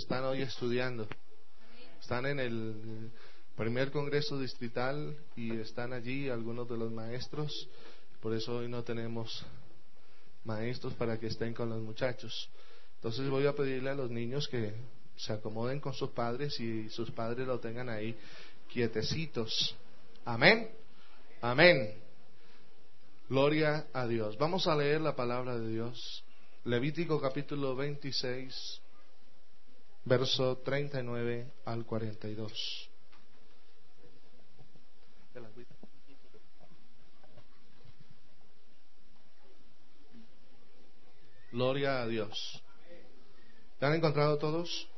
están hoy estudiando. Están en el primer Congreso Distrital y están allí algunos de los maestros. Por eso hoy no tenemos maestros para que estén con los muchachos. Entonces voy a pedirle a los niños que se acomoden con sus padres y sus padres lo tengan ahí quietecitos. Amén. Amén. Gloria a Dios. Vamos a leer la palabra de Dios. Levítico capítulo 26, verso 39 al 42. Gloria a Dios. ¿Te han encontrado todos?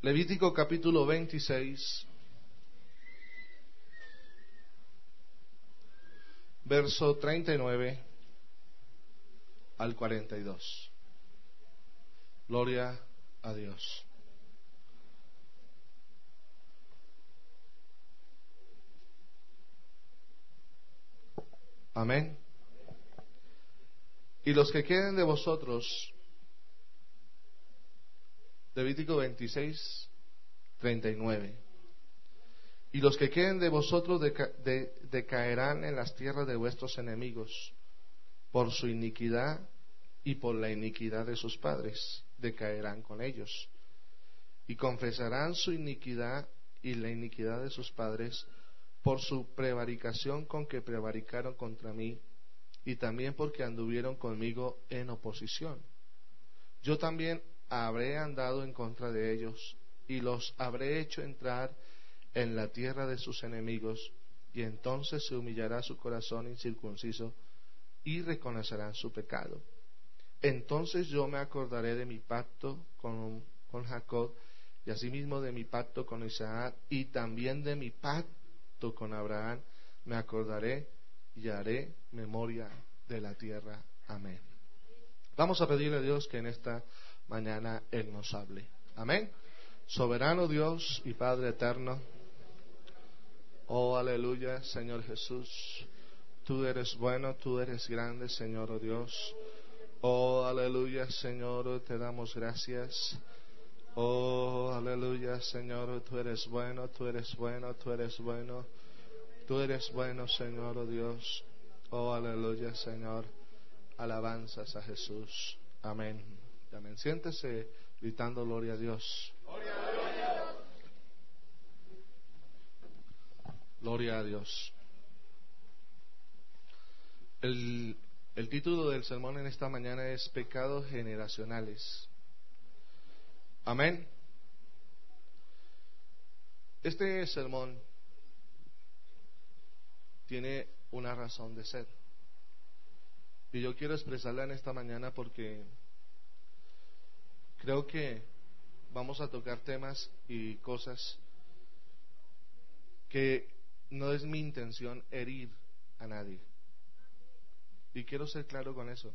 Levítico capítulo 26, verso 39 al 42. Gloria a Dios. Amén. Y los que queden de vosotros, Levítico 26, 39. Y los que queden de vosotros decaerán en las tierras de vuestros enemigos por su iniquidad y por la iniquidad de sus padres, decaerán con ellos. Y confesarán su iniquidad y la iniquidad de sus padres por su prevaricación con que prevaricaron contra mí y también porque anduvieron conmigo en oposición. Yo también habré andado en contra de ellos y los habré hecho entrar en la tierra de sus enemigos y entonces se humillará su corazón incircunciso y reconocerán su pecado. Entonces yo me acordaré de mi pacto con, Jacob y asimismo de mi pacto con Isaac y también de mi pacto con Abraham me acordaré y haré memoria de la tierra. Amén. Vamos a pedirle a Dios que en esta mañana Él nos hable. Amén. Soberano Dios y Padre eterno. Oh, aleluya, Señor Jesús. Tú eres bueno, tú eres grande, Señor oh Dios. Oh, aleluya, Señor, te damos gracias. Oh, aleluya, Señor, tú eres bueno, tú eres bueno, tú eres bueno. Tú eres bueno, Señor, oh Dios. Oh, aleluya, Señor. Alabanzas a Jesús. Amén. Amén. Siéntese gritando gloria a Dios. Gloria a Dios. Gloria a Dios. El, el título del sermón en esta mañana es Pecados generacionales. Amén. Este sermón tiene una razón de ser. Y yo quiero expresarla en esta mañana porque creo que vamos a tocar temas y cosas que no es mi intención herir a nadie. Y quiero ser claro con eso.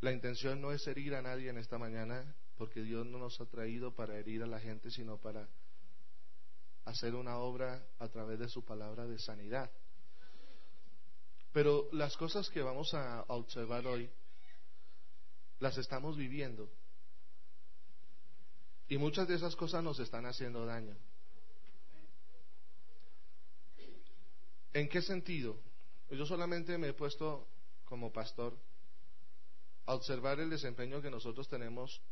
La intención no es herir a nadie en esta mañana, porque Dios no nos ha traído para herir a la gente, sino para hacer una obra a través de su palabra de sanidad. Pero las cosas que vamos a observar hoy, las estamos viviendo. Y muchas de esas cosas nos están haciendo daño. ¿En qué sentido? Yo solamente me he puesto como pastor observar el desempeño que nosotros tenemos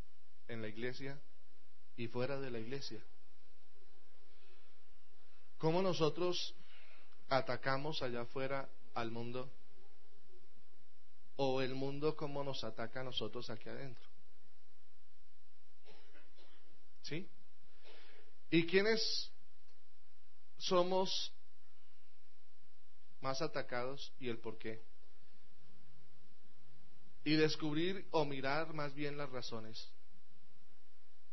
en la iglesia y fuera de la iglesia. Cómo nosotros atacamos allá afuera al mundo o el mundo como nos ataca a nosotros aquí adentro. ¿Sí? ¿Y quiénes somos más atacados y el por qué? Y descubrir o mirar más bien las razones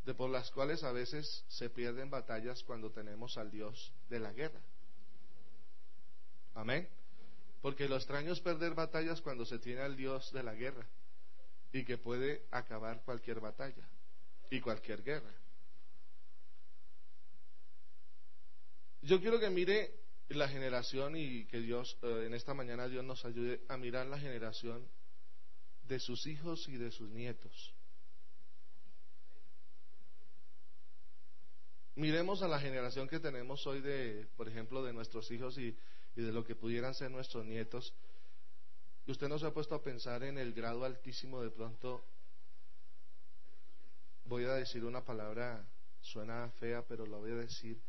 de por las cuales a veces se pierden batallas cuando tenemos al Dios de la guerra. Amén. Porque lo extraño es perder batallas cuando se tiene al Dios de la guerra y que puede acabar cualquier batalla y cualquier guerra. Yo quiero que mire la generación y que Dios, eh, en esta mañana Dios nos ayude a mirar la generación de sus hijos y de sus nietos. Miremos a la generación que tenemos hoy de, por ejemplo, de nuestros hijos y, de lo que pudieran ser nuestros nietos. Y usted no se ha puesto a pensar en el grado altísimo de pronto. Voy a decir una palabra, suena fea, pero la voy a decir.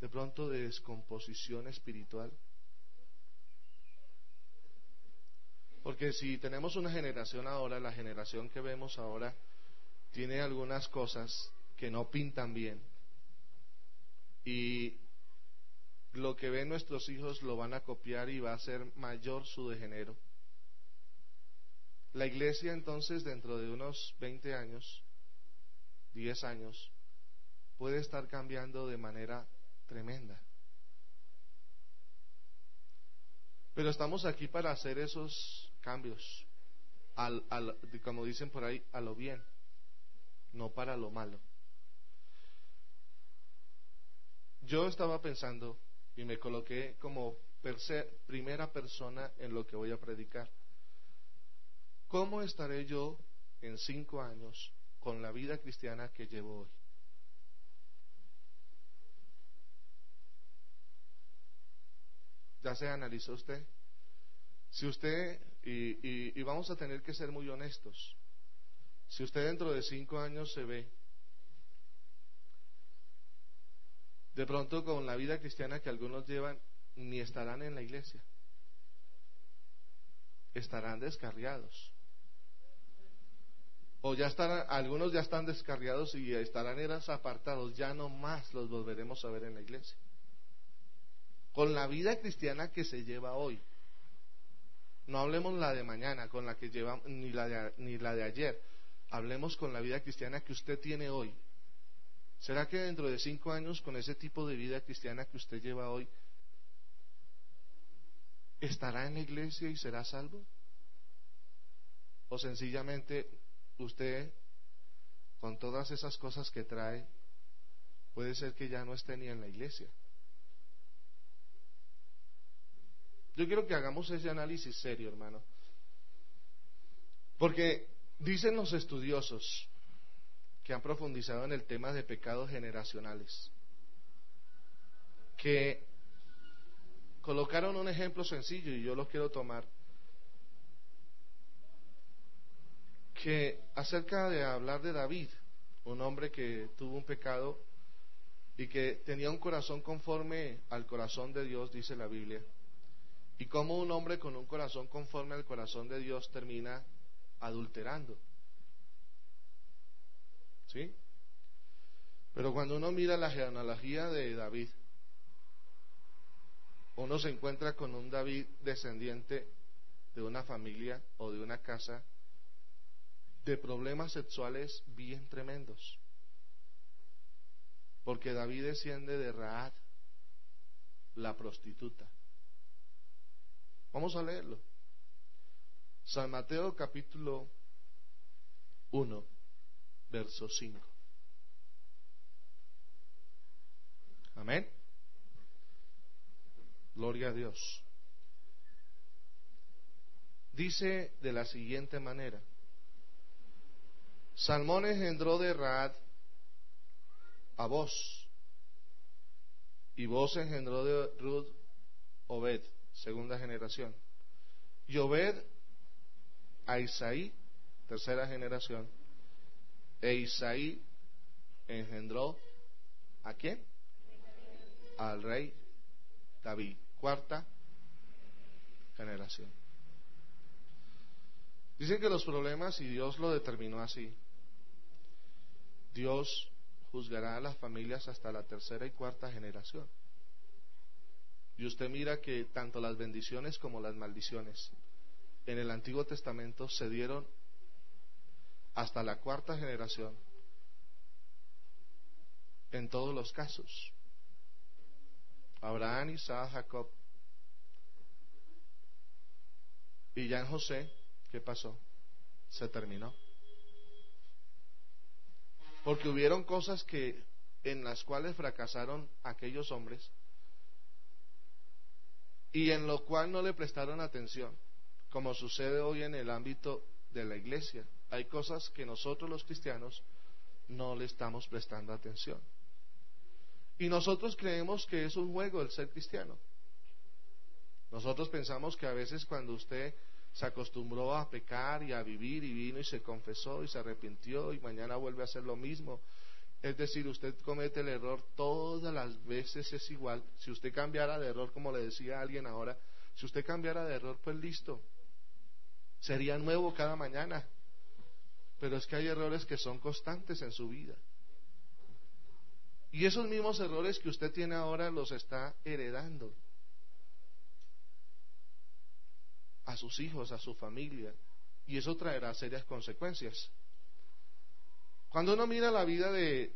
De pronto de descomposición espiritual Porque si tenemos una generación ahora, la generación que vemos ahora tiene algunas cosas que no pintan bien. Y lo que ven nuestros hijos lo van a copiar y va a ser mayor su degenero. La iglesia entonces dentro de unos 20 años, 10 años, puede estar cambiando de manera tremenda. Pero estamos aquí para hacer esos cambios, al, al, como dicen por ahí, a lo bien, no para lo malo. Yo estaba pensando y me coloqué como primera persona en lo que voy a predicar. ¿Cómo estaré yo en cinco años con la vida cristiana que llevo hoy? ¿Ya se analizó usted? Si usted, y, y, vamos a tener que ser muy honestos, si usted dentro de cinco años se ve de pronto con la vida cristiana que algunos llevan, ni estarán en la iglesia, estarán descarriados. O ya estarán, algunos ya están descarriados y estarán eras apartados, ya no más los volveremos a ver en la iglesia con la vida cristiana que se lleva hoy. No hablemos la de mañana, con la que llevamos, ni la de, ni la de ayer. Hablemos con la vida cristiana que usted tiene hoy. ¿Será que dentro de cinco años, con ese tipo de vida cristiana que usted lleva hoy, estará en la iglesia y será salvo? ¿O sencillamente usted, con todas esas cosas que trae, puede ser que ya no esté ni en la iglesia? Yo quiero que hagamos ese análisis serio, hermano. Porque dicen los estudiosos que han profundizado en el tema de pecados generacionales, que colocaron un ejemplo sencillo y yo lo quiero tomar, que acerca de hablar de David, un hombre que tuvo un pecado y que tenía un corazón conforme al corazón de Dios, dice la Biblia, y cómo un hombre con un corazón conforme al corazón de Dios termina adulterando. ¿Sí? Pero cuando uno mira la genealogía de David, uno se encuentra con un David descendiente de una familia o de una casa de problemas sexuales bien tremendos. Porque David desciende de Raad, la prostituta. Vamos a leerlo. San Mateo capítulo 1, verso 5. Amén. Gloria a Dios. Dice de la siguiente manera. Salmón engendró de Raad a vos, y vos engendró de Ruth Obed segunda generación. Y Obed a Isaí, tercera generación. E Isaí engendró a quién? Al rey David, cuarta generación. Dicen que los problemas, y Dios lo determinó así, Dios juzgará a las familias hasta la tercera y cuarta generación. Y usted mira que tanto las bendiciones como las maldiciones en el Antiguo Testamento se dieron hasta la cuarta generación en todos los casos. Abraham, Isaac, Jacob. Y ya en José, ¿qué pasó? Se terminó. Porque hubieron cosas que en las cuales fracasaron aquellos hombres y en lo cual no le prestaron atención, como sucede hoy en el ámbito de la iglesia. Hay cosas que nosotros los cristianos no le estamos prestando atención. Y nosotros creemos que es un juego el ser cristiano. Nosotros pensamos que a veces cuando usted se acostumbró a pecar y a vivir y vino y se confesó y se arrepintió y mañana vuelve a hacer lo mismo. Es decir, usted comete el error todas las veces es igual. Si usted cambiara de error, como le decía alguien ahora, si usted cambiara de error, pues listo. Sería nuevo cada mañana. Pero es que hay errores que son constantes en su vida. Y esos mismos errores que usted tiene ahora los está heredando a sus hijos, a su familia. Y eso traerá serias consecuencias. Cuando uno mira la vida de...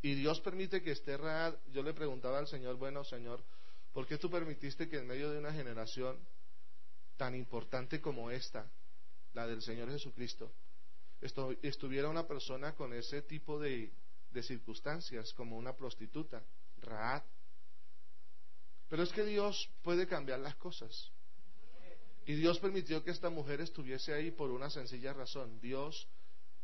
Y Dios permite que esté real, yo le preguntaba al Señor, bueno Señor, ¿por qué tú permitiste que en medio de una generación tan importante como esta, la del Señor Jesucristo, estuviera una persona con ese tipo de, de circunstancias, como una prostituta, Raad? Pero es que Dios puede cambiar las cosas. Y Dios permitió que esta mujer estuviese ahí por una sencilla razón. Dios,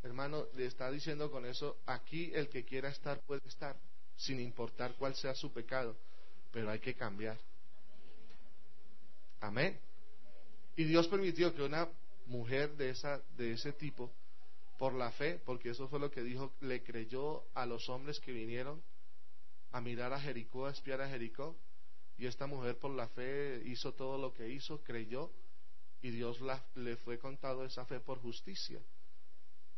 hermano, le está diciendo con eso, aquí el que quiera estar puede estar, sin importar cuál sea su pecado, pero hay que cambiar. Amén. Y Dios permitió que una mujer de, esa, de ese tipo, por la fe, porque eso fue lo que dijo, le creyó a los hombres que vinieron a mirar a Jericó, a espiar a Jericó, y esta mujer por la fe hizo todo lo que hizo, creyó, y Dios le fue contado esa fe por justicia.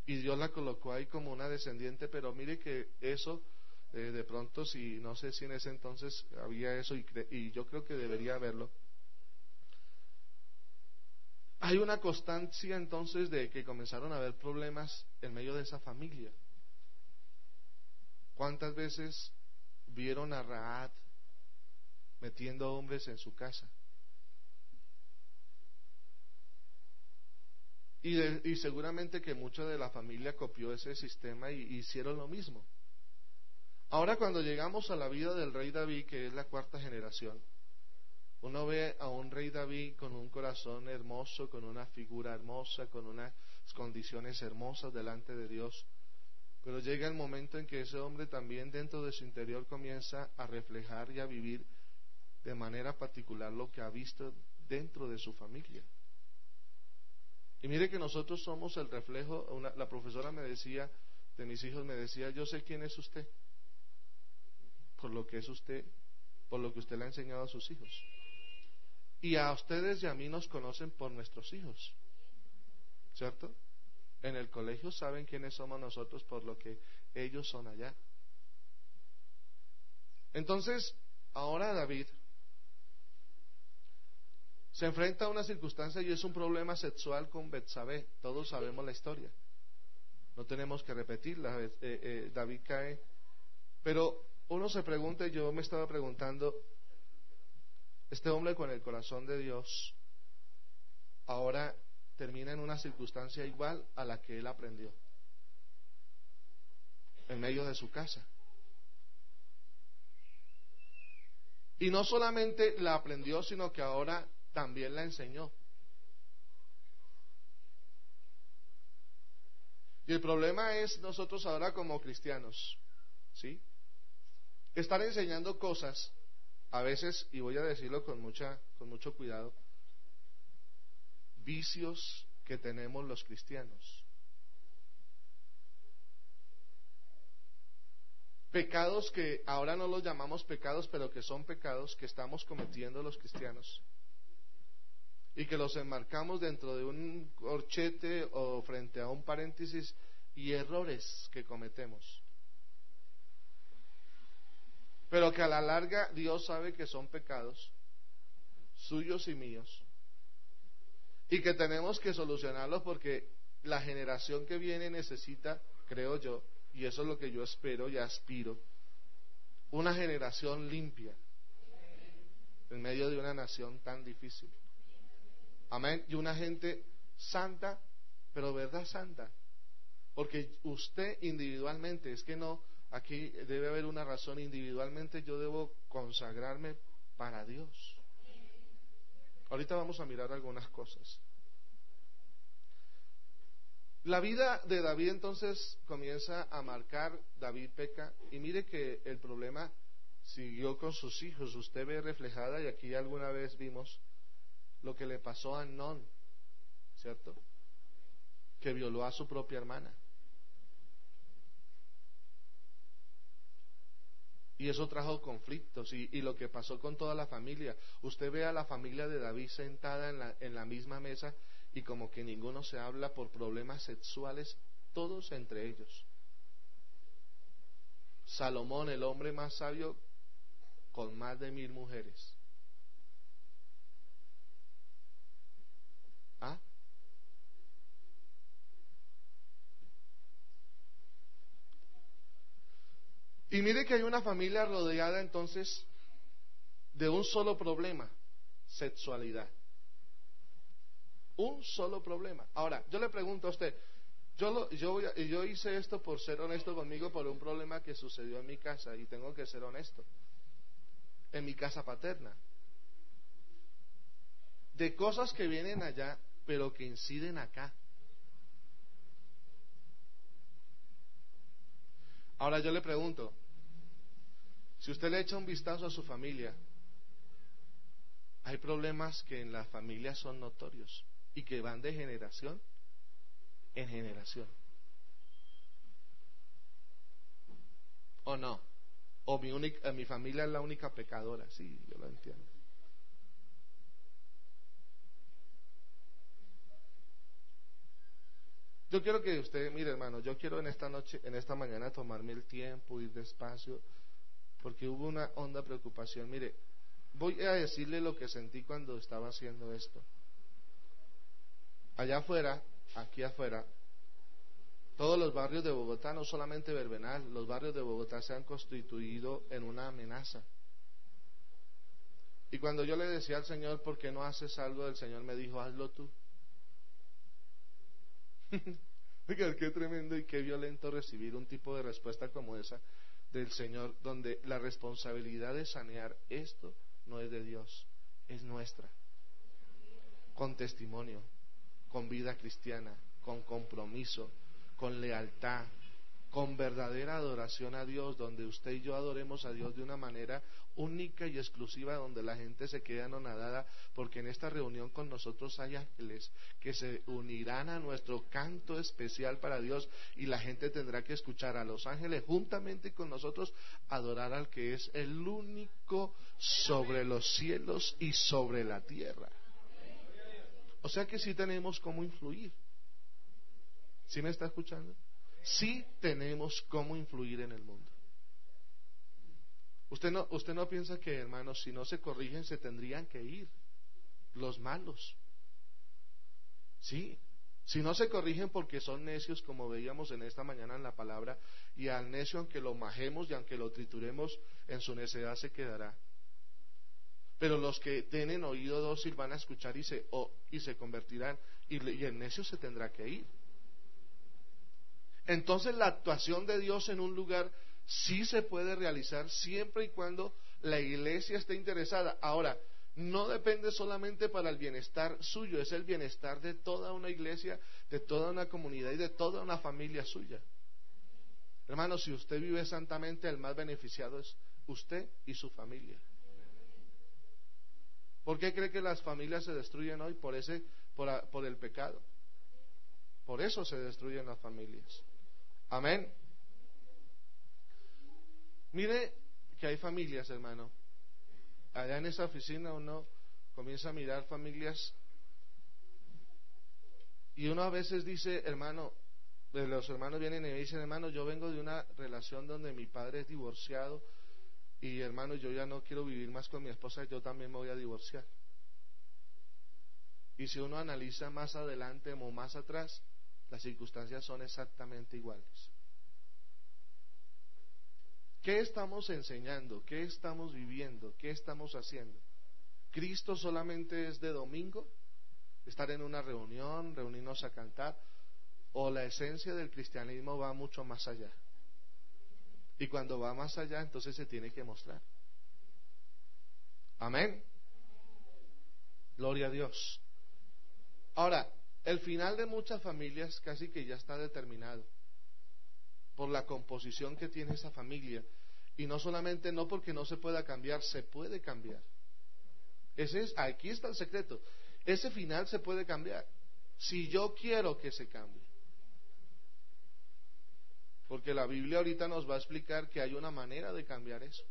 Y Dios la colocó ahí como una descendiente, pero mire que eso, eh, de pronto, si no sé si en ese entonces había eso, y, y yo creo que debería haberlo. Hay una constancia entonces de que comenzaron a haber problemas en medio de esa familia. ¿Cuántas veces vieron a Raad metiendo hombres en su casa? Y, seguramente que mucha de la familia copió ese sistema y hicieron lo mismo. Ahora cuando llegamos a la vida del rey David, que es la cuarta generación, uno ve a un rey David con un corazón hermoso, con una figura hermosa, con unas condiciones hermosas delante de Dios. Pero llega el momento en que ese hombre también dentro de su interior comienza a reflejar y a vivir de manera particular lo que ha visto dentro de su familia. Y mire que nosotros somos el reflejo, la profesora me decía, de mis hijos me decía, yo sé quién es usted, por lo que es usted, por lo que usted le ha enseñado a sus hijos. Y a ustedes y a mí nos conocen por nuestros hijos, ¿cierto? En el colegio saben quiénes somos nosotros por lo que ellos son allá. Entonces, ahora David se enfrenta a una circunstancia y es un problema sexual con Betsabé. Todos sabemos la historia. No tenemos que repetirla. Eh, eh, David cae. Pero uno se pregunta, yo me estaba preguntando, este hombre con el corazón de Dios ahora termina en una circunstancia igual a la que él aprendió, en medio de su casa. Y no solamente la aprendió, sino que ahora también la enseñó. Y el problema es nosotros ahora como cristianos, ¿sí? Estar enseñando cosas, a veces, y voy a decirlo con, mucha, con mucho cuidado, vicios que tenemos los cristianos. Pecados que ahora no los llamamos pecados, pero que son pecados que estamos cometiendo los cristianos y que los enmarcamos dentro de un corchete o frente a un paréntesis y errores que cometemos. Pero que a la larga Dios sabe que son pecados suyos y míos y que tenemos que solucionarlos porque la generación que viene necesita, creo yo, y eso es lo que yo espero y aspiro, una generación limpia en medio de una nación tan difícil. Amén. Y una gente santa, pero verdad santa. Porque usted individualmente, es que no, aquí debe haber una razón individualmente, yo debo consagrarme para Dios. Ahorita vamos a mirar algunas cosas. La vida de David entonces comienza a marcar, David peca, y mire que el problema siguió con sus hijos. Usted ve reflejada, y aquí alguna vez vimos lo que le pasó a Non, ¿cierto? Que violó a su propia hermana. Y eso trajo conflictos y, lo que pasó con toda la familia. Usted ve a la familia de David sentada en la, en la misma mesa y como que ninguno se habla por problemas sexuales, todos entre ellos. Salomón, el hombre más sabio, con más de mil mujeres. ¿Ah? Y mire que hay una familia rodeada entonces de un solo problema, sexualidad. Un solo problema. Ahora, yo le pregunto a usted, yo, yo, yo hice esto por ser honesto conmigo por un problema que sucedió en mi casa y tengo que ser honesto. En mi casa paterna. De cosas que vienen allá, pero que inciden acá. Ahora yo le pregunto, si usted le echa un vistazo a su familia, hay problemas que en la familia son notorios y que van de generación en generación. ¿O no? O mi, única, mi familia es la única pecadora, sí, yo lo entiendo. Yo quiero que usted, mire hermano, yo quiero en esta noche, en esta mañana tomarme el tiempo, ir despacio, porque hubo una honda preocupación. Mire, voy a decirle lo que sentí cuando estaba haciendo esto. Allá afuera, aquí afuera, todos los barrios de Bogotá, no solamente Verbenal, los barrios de Bogotá se han constituido en una amenaza. Y cuando yo le decía al Señor, ¿por qué no haces algo? El Señor me dijo, hazlo tú. Oiga, qué tremendo y qué violento recibir un tipo de respuesta como esa del Señor, donde la responsabilidad de sanear esto no es de Dios, es nuestra. Con testimonio, con vida cristiana, con compromiso, con lealtad, con verdadera adoración a Dios, donde usted y yo adoremos a Dios de una manera única y exclusiva, donde la gente se quede anonadada, porque en esta reunión con nosotros hay ángeles que se unirán a nuestro canto especial para Dios y la gente tendrá que escuchar a los ángeles juntamente con nosotros adorar al que es el único sobre los cielos y sobre la tierra. O sea que sí tenemos cómo influir. ¿Sí me está escuchando? Sí tenemos cómo influir en el mundo. Usted no, usted no piensa que, hermanos, si no se corrigen, se tendrían que ir los malos. Sí, si no se corrigen porque son necios, como veíamos en esta mañana en la palabra, y al necio, aunque lo majemos y aunque lo trituremos, en su necedad se quedará. Pero los que tienen oído dócil van a escuchar y se, y se convertirán, y el necio se tendrá que ir. Entonces la actuación de Dios en un lugar sí se puede realizar siempre y cuando la iglesia esté interesada. Ahora, no depende solamente para el bienestar suyo, es el bienestar de toda una iglesia, de toda una comunidad y de toda una familia suya. Hermano, si usted vive santamente, el más beneficiado es usted y su familia. ¿Por qué cree que las familias se destruyen hoy? Por, ese, por, por el pecado. Por eso se destruyen las familias. Amén. Mire que hay familias, hermano. Allá en esa oficina uno comienza a mirar familias y uno a veces dice, hermano, los hermanos vienen y me dicen, hermano, yo vengo de una relación donde mi padre es divorciado y hermano, yo ya no quiero vivir más con mi esposa, yo también me voy a divorciar. Y si uno analiza más adelante o más atrás, las circunstancias son exactamente iguales. ¿Qué estamos enseñando? ¿Qué estamos viviendo? ¿Qué estamos haciendo? ¿Cristo solamente es de domingo? ¿Estar en una reunión, reunirnos a cantar? ¿O la esencia del cristianismo va mucho más allá? Y cuando va más allá, entonces se tiene que mostrar. Amén. Gloria a Dios. Ahora, El final de muchas familias casi que ya está determinado por la composición que tiene esa familia. Y no solamente no porque no se pueda cambiar, se puede cambiar. Ese es, aquí está el secreto. Ese final se puede cambiar. Si yo quiero que se cambie. Porque la Biblia ahorita nos va a explicar que hay una manera de cambiar eso.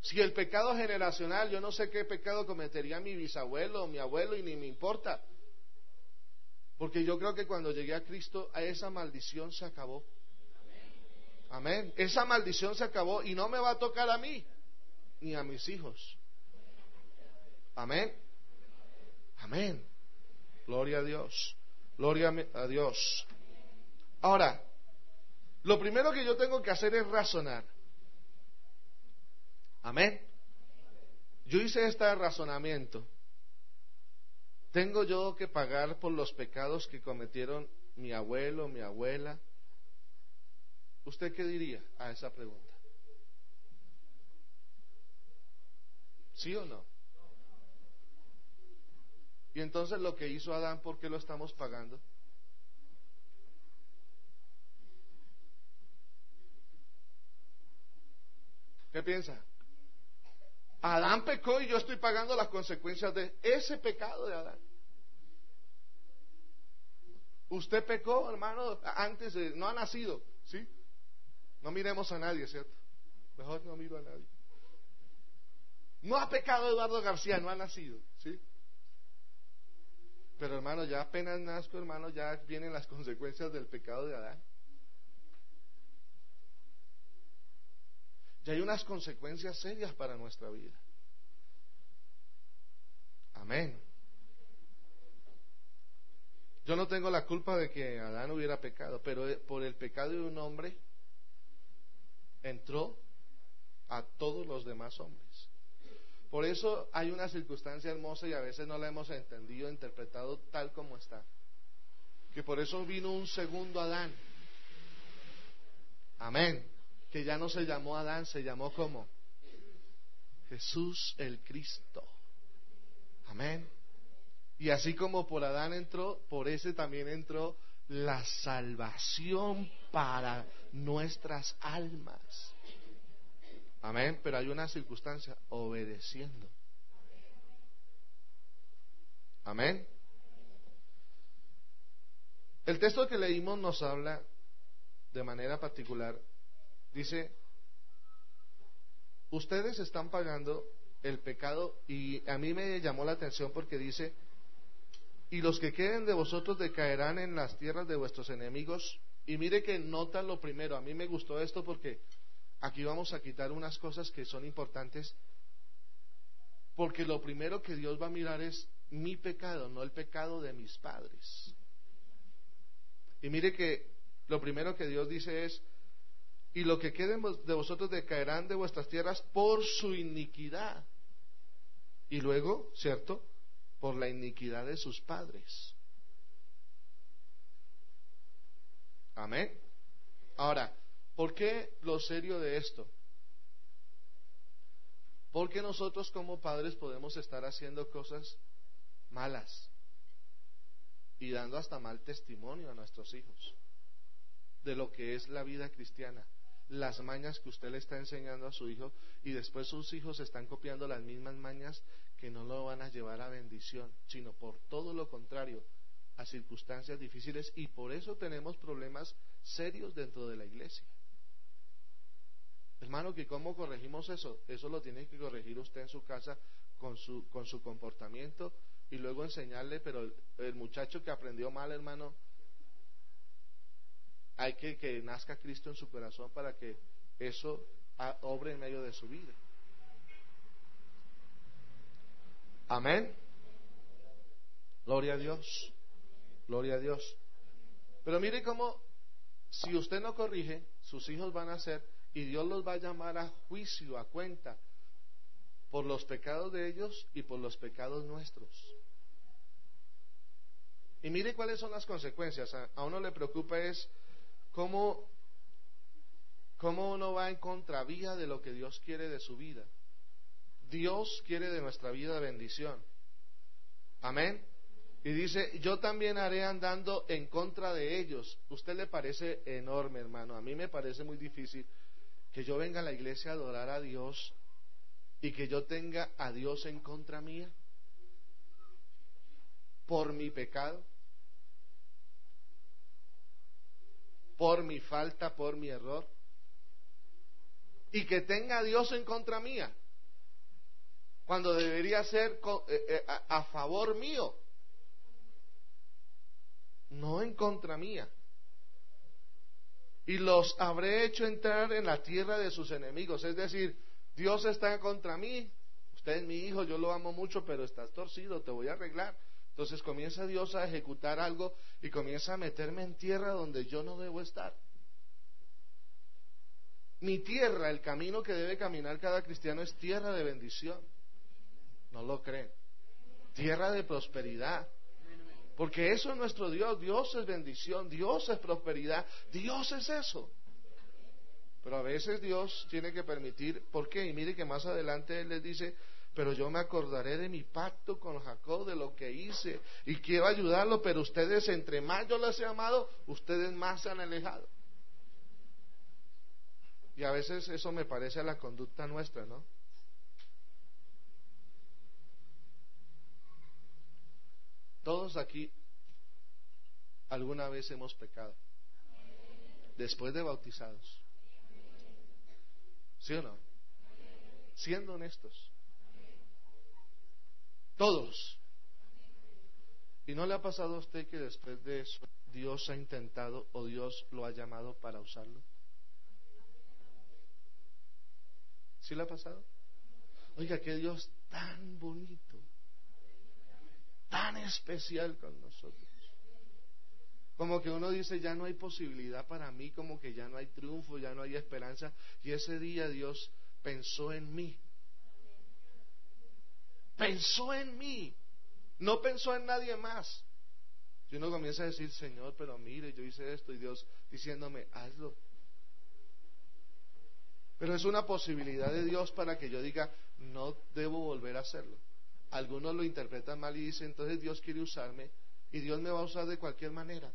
Si el pecado generacional, yo no sé qué pecado cometería mi bisabuelo o mi abuelo y ni me importa. Porque yo creo que cuando llegué a Cristo, a esa maldición se acabó. Amén. Esa maldición se acabó y no me va a tocar a mí ni a mis hijos. Amén. Amén. Gloria a Dios. Gloria a Dios. Ahora, lo primero que yo tengo que hacer es razonar. Amén. Yo hice este razonamiento. ¿Tengo yo que pagar por los pecados que cometieron mi abuelo, mi abuela? ¿Usted qué diría a esa pregunta? ¿Sí o no? Y entonces lo que hizo Adán, ¿por qué lo estamos pagando? ¿Qué piensa? Adán pecó y yo estoy pagando las consecuencias de ese pecado de Adán. Usted pecó, hermano, antes de, no ha nacido, ¿sí? No miremos a nadie, ¿cierto? Mejor no miro a nadie. No ha pecado Eduardo García, no ha nacido, ¿sí? Pero hermano, ya apenas nazco, hermano, ya vienen las consecuencias del pecado de Adán. Ya hay unas consecuencias serias para nuestra vida. Amén. Yo no tengo la culpa de que Adán hubiera pecado, pero por el pecado de un hombre entró a todos los demás hombres. Por eso hay una circunstancia hermosa y a veces no la hemos entendido, interpretado tal como está. Que por eso vino un segundo Adán. Amén que ya no se llamó Adán, se llamó como Jesús el Cristo. Amén. Y así como por Adán entró, por ese también entró la salvación para nuestras almas. Amén. Pero hay una circunstancia, obedeciendo. Amén. El texto que leímos nos habla de manera particular Dice, ustedes están pagando el pecado y a mí me llamó la atención porque dice, y los que queden de vosotros decaerán en las tierras de vuestros enemigos. Y mire que notan lo primero, a mí me gustó esto porque aquí vamos a quitar unas cosas que son importantes, porque lo primero que Dios va a mirar es mi pecado, no el pecado de mis padres. Y mire que lo primero que Dios dice es, y lo que queden de vosotros decaerán de vuestras tierras por su iniquidad. Y luego, ¿cierto? Por la iniquidad de sus padres. Amén. Ahora, ¿por qué lo serio de esto? Porque nosotros como padres podemos estar haciendo cosas malas y dando hasta mal testimonio a nuestros hijos de lo que es la vida cristiana las mañas que usted le está enseñando a su hijo y después sus hijos están copiando las mismas mañas que no lo van a llevar a bendición, sino por todo lo contrario, a circunstancias difíciles y por eso tenemos problemas serios dentro de la iglesia. Hermano, que cómo corregimos eso? Eso lo tiene que corregir usted en su casa con su, con su comportamiento y luego enseñarle, pero el muchacho que aprendió mal, hermano, hay que que nazca Cristo en su corazón para que eso obre en medio de su vida. Amén. Gloria a Dios. Gloria a Dios. Pero mire cómo, si usted no corrige, sus hijos van a ser, y Dios los va a llamar a juicio, a cuenta, por los pecados de ellos y por los pecados nuestros. Y mire cuáles son las consecuencias. A, uno le preocupa es cómo, cómo uno va en contravía de lo que Dios quiere de su vida. Dios quiere de nuestra vida bendición. Amén. Y dice, yo también haré andando en contra de ellos. ¿Usted le parece enorme, hermano? A mí me parece muy difícil que yo venga a la iglesia a adorar a Dios y que yo tenga a Dios en contra mía por mi pecado, por mi falta, por mi error, y que tenga a Dios en contra mía, cuando debería ser eh, eh, a favor mío no en contra mía. Y los habré hecho entrar en la tierra de sus enemigos. Es decir, Dios está contra mí. Usted es mi hijo, yo lo amo mucho, pero estás torcido, te voy a arreglar. Entonces comienza Dios a ejecutar algo y comienza a meterme en tierra donde yo no debo estar. Mi tierra, el camino que debe caminar cada cristiano es tierra de bendición. ¿No lo creen? Tierra de prosperidad. Porque eso es nuestro Dios. Dios es bendición, Dios es prosperidad, Dios es eso. Pero a veces Dios tiene que permitir, ¿por qué? Y mire que más adelante Él les dice, pero yo me acordaré de mi pacto con Jacob, de lo que hice, y quiero ayudarlo, pero ustedes, entre más yo les he amado, ustedes más se han alejado. Y a veces eso me parece a la conducta nuestra, ¿no? Todos aquí alguna vez hemos pecado. Después de bautizados. ¿Sí o no? Siendo honestos. Todos. ¿Y no le ha pasado a usted que después de eso Dios ha intentado o Dios lo ha llamado para usarlo? ¿Sí le ha pasado? Oiga, qué Dios tan bonito tan especial con nosotros. Como que uno dice, ya no hay posibilidad para mí, como que ya no hay triunfo, ya no hay esperanza. Y ese día Dios pensó en mí. Pensó en mí. No pensó en nadie más. Y uno comienza a decir, Señor, pero mire, yo hice esto y Dios diciéndome, hazlo. Pero es una posibilidad de Dios para que yo diga, no debo volver a hacerlo. Algunos lo interpretan mal y dicen, entonces Dios quiere usarme y Dios me va a usar de cualquier manera.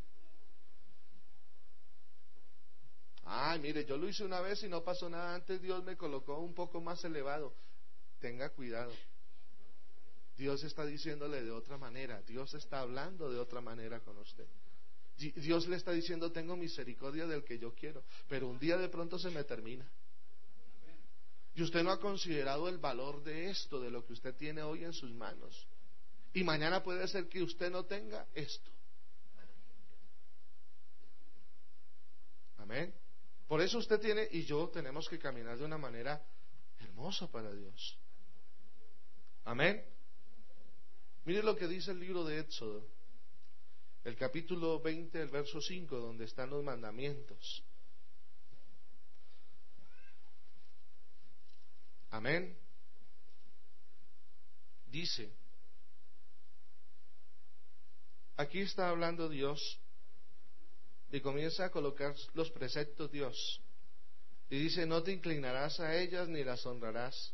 Ay, mire, yo lo hice una vez y no pasó nada. Antes Dios me colocó un poco más elevado. Tenga cuidado. Dios está diciéndole de otra manera. Dios está hablando de otra manera con usted. Dios le está diciendo, tengo misericordia del que yo quiero. Pero un día de pronto se me termina. Y usted no ha considerado el valor de esto, de lo que usted tiene hoy en sus manos. Y mañana puede ser que usted no tenga esto. Amén. Por eso usted tiene y yo tenemos que caminar de una manera hermosa para Dios. Amén. Mire lo que dice el libro de Éxodo, el capítulo 20, el verso 5, donde están los mandamientos. Amén. Dice, aquí está hablando Dios y comienza a colocar los preceptos Dios. Y dice, no te inclinarás a ellas ni las honrarás,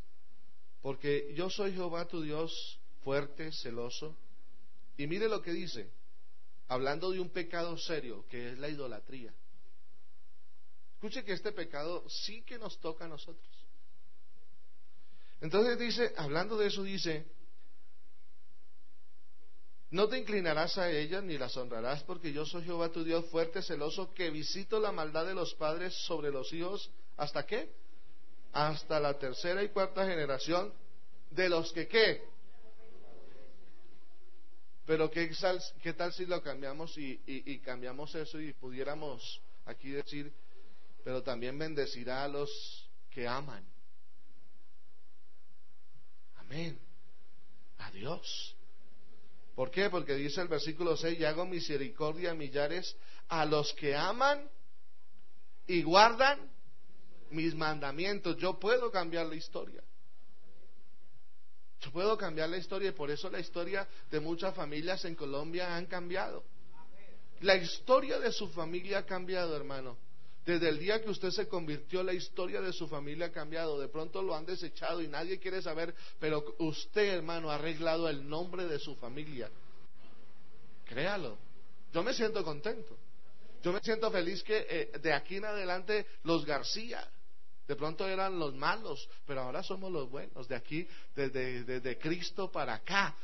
porque yo soy Jehová tu Dios, fuerte, celoso. Y mire lo que dice, hablando de un pecado serio, que es la idolatría. Escuche que este pecado sí que nos toca a nosotros. Entonces dice, hablando de eso, dice, no te inclinarás a ellas ni las honrarás, porque yo soy Jehová tu Dios fuerte, celoso, que visito la maldad de los padres sobre los hijos. ¿Hasta qué? Hasta la tercera y cuarta generación de los que qué. Pero qué, qué tal si lo cambiamos y, cambiamos eso y pudiéramos aquí decir, pero también bendecirá a los que aman. Amén. A Dios. ¿Por qué? Porque dice el versículo 6, y hago misericordia a millares a los que aman y guardan mis mandamientos. Yo puedo cambiar la historia. Puedo cambiar la historia y por eso la historia de muchas familias en Colombia han cambiado. La historia de su familia ha cambiado, hermano. Desde el día que usted se convirtió, la historia de su familia ha cambiado. De pronto lo han desechado y nadie quiere saber, pero usted, hermano, ha arreglado el nombre de su familia. Créalo. Yo me siento contento. Yo me siento feliz que eh, de aquí en adelante los García, de pronto eran los malos, pero ahora somos los buenos. De aquí, desde, Cristo para acá.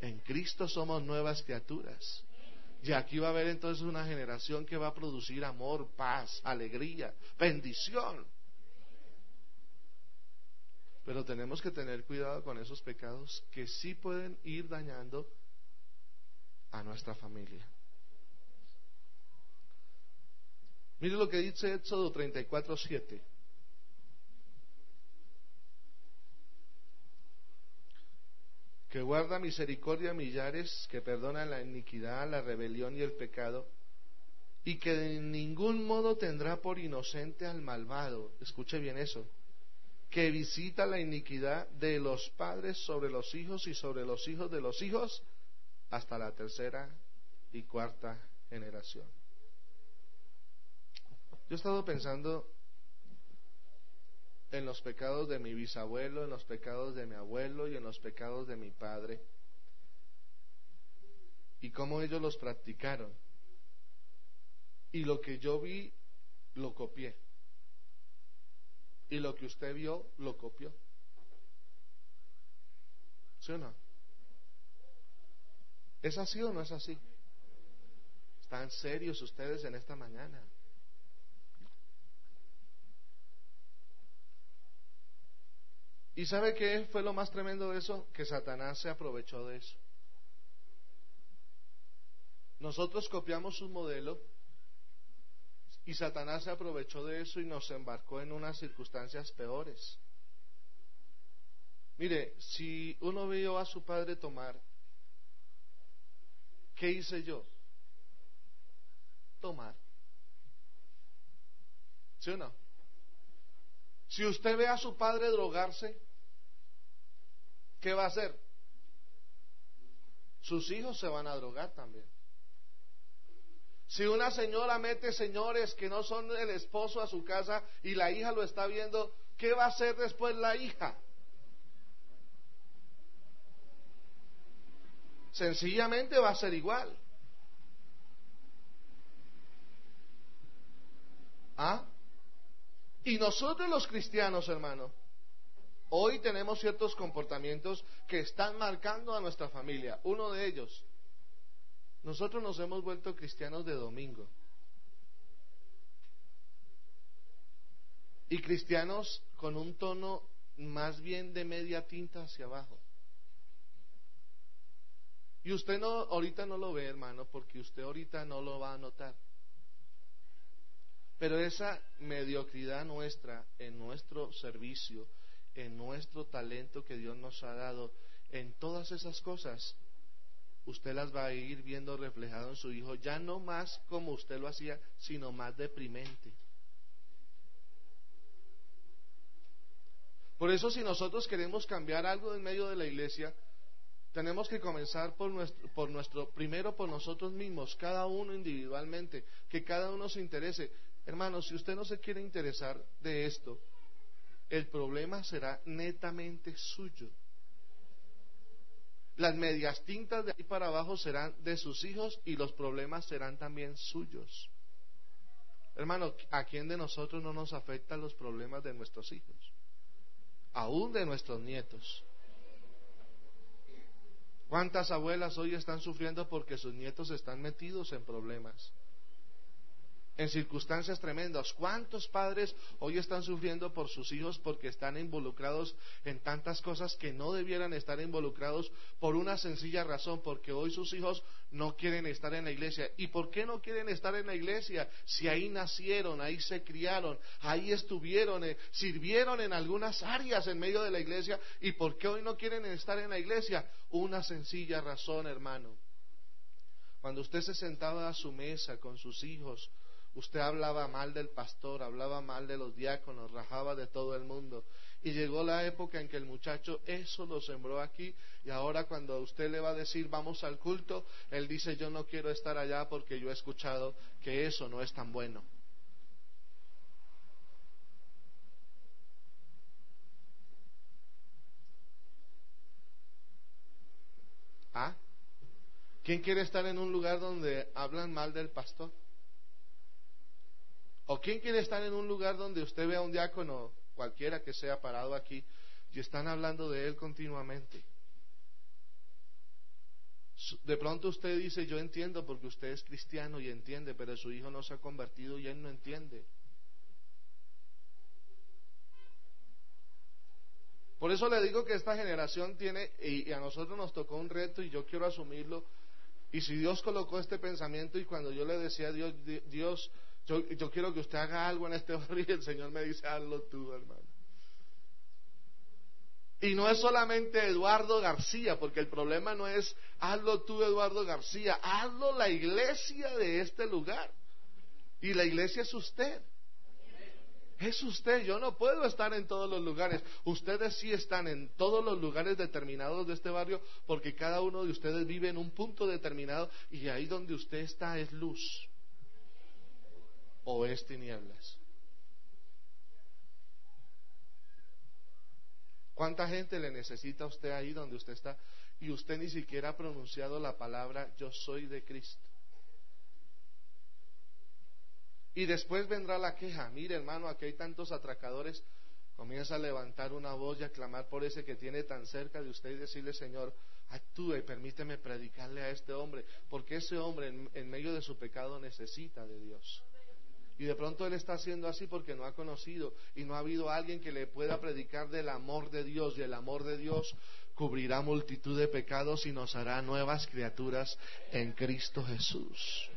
En Cristo somos nuevas criaturas. Y aquí va a haber entonces una generación que va a producir amor, paz, alegría, bendición. Pero tenemos que tener cuidado con esos pecados que sí pueden ir dañando a nuestra familia. Mire lo que dice Éxodo 34, 7. que guarda misericordia a millares, que perdona la iniquidad, la rebelión y el pecado, y que de ningún modo tendrá por inocente al malvado. Escuche bien eso. Que visita la iniquidad de los padres sobre los hijos y sobre los hijos de los hijos hasta la tercera y cuarta generación. Yo he estado pensando en los pecados de mi bisabuelo, en los pecados de mi abuelo y en los pecados de mi padre. Y cómo ellos los practicaron. Y lo que yo vi, lo copié. Y lo que usted vio, lo copió. ¿Sí o no? ¿Es así o no es así? ¿Están serios ustedes en esta mañana? ¿Y sabe qué fue lo más tremendo de eso? Que Satanás se aprovechó de eso. Nosotros copiamos su modelo y Satanás se aprovechó de eso y nos embarcó en unas circunstancias peores. Mire, si uno vio a su padre tomar, ¿qué hice yo? Tomar. ¿Sí o no? Si usted ve a su padre drogarse, ¿qué va a hacer? Sus hijos se van a drogar también. Si una señora mete señores que no son el esposo a su casa y la hija lo está viendo, ¿qué va a hacer después la hija? Sencillamente va a ser igual. ¿Ah? Y nosotros los cristianos, hermano, hoy tenemos ciertos comportamientos que están marcando a nuestra familia. Uno de ellos, nosotros nos hemos vuelto cristianos de domingo. Y cristianos con un tono más bien de media tinta hacia abajo. Y usted no, ahorita no lo ve, hermano, porque usted ahorita no lo va a notar. Pero esa mediocridad nuestra en nuestro servicio, en nuestro talento que Dios nos ha dado, en todas esas cosas, usted las va a ir viendo reflejado en su hijo, ya no más como usted lo hacía, sino más deprimente. Por eso si nosotros queremos cambiar algo en medio de la iglesia, tenemos que comenzar por nuestro, por nuestro, primero por nosotros mismos, cada uno individualmente, que cada uno se interese. Hermanos, si usted no se quiere interesar de esto, el problema será netamente suyo. Las medias tintas de ahí para abajo serán de sus hijos y los problemas serán también suyos. Hermano, ¿a quién de nosotros no nos afectan los problemas de nuestros hijos? Aún de nuestros nietos. ¿Cuántas abuelas hoy están sufriendo porque sus nietos están metidos en problemas? En circunstancias tremendas. ¿Cuántos padres hoy están sufriendo por sus hijos porque están involucrados en tantas cosas que no debieran estar involucrados por una sencilla razón? Porque hoy sus hijos no quieren estar en la iglesia. ¿Y por qué no quieren estar en la iglesia? Si ahí nacieron, ahí se criaron, ahí estuvieron, eh, sirvieron en algunas áreas en medio de la iglesia. ¿Y por qué hoy no quieren estar en la iglesia? Una sencilla razón, hermano. Cuando usted se sentaba a su mesa con sus hijos, Usted hablaba mal del pastor, hablaba mal de los diáconos, rajaba de todo el mundo. Y llegó la época en que el muchacho eso lo sembró aquí y ahora cuando usted le va a decir vamos al culto, él dice yo no quiero estar allá porque yo he escuchado que eso no es tan bueno. ¿Ah? ¿Quién quiere estar en un lugar donde hablan mal del pastor? ¿O quién quiere estar en un lugar donde usted vea a un diácono, cualquiera que sea parado aquí, y están hablando de él continuamente? De pronto usted dice, yo entiendo porque usted es cristiano y entiende, pero su hijo no se ha convertido y él no entiende. Por eso le digo que esta generación tiene, y, a nosotros nos tocó un reto y yo quiero asumirlo. Y si Dios colocó este pensamiento y cuando yo le decía a Dios, Dios, yo, yo quiero que usted haga algo en este barrio y el Señor me dice, hazlo tú, hermano. Y no es solamente Eduardo García, porque el problema no es hazlo tú, Eduardo García, hazlo la iglesia de este lugar. Y la iglesia es usted. Es usted, yo no puedo estar en todos los lugares. Ustedes sí están en todos los lugares determinados de este barrio porque cada uno de ustedes vive en un punto determinado y ahí donde usted está es luz o es tinieblas. ¿Cuánta gente le necesita a usted ahí donde usted está y usted ni siquiera ha pronunciado la palabra yo soy de Cristo? Y después vendrá la queja. Mire, hermano, aquí hay tantos atracadores. Comienza a levantar una voz y a clamar por ese que tiene tan cerca de usted y decirle, Señor, actúe y permíteme predicarle a este hombre, porque ese hombre en, en medio de su pecado necesita de Dios. Y de pronto él está haciendo así porque no ha conocido y no ha habido alguien que le pueda predicar del amor de Dios. Y el amor de Dios cubrirá multitud de pecados y nos hará nuevas criaturas en Cristo Jesús.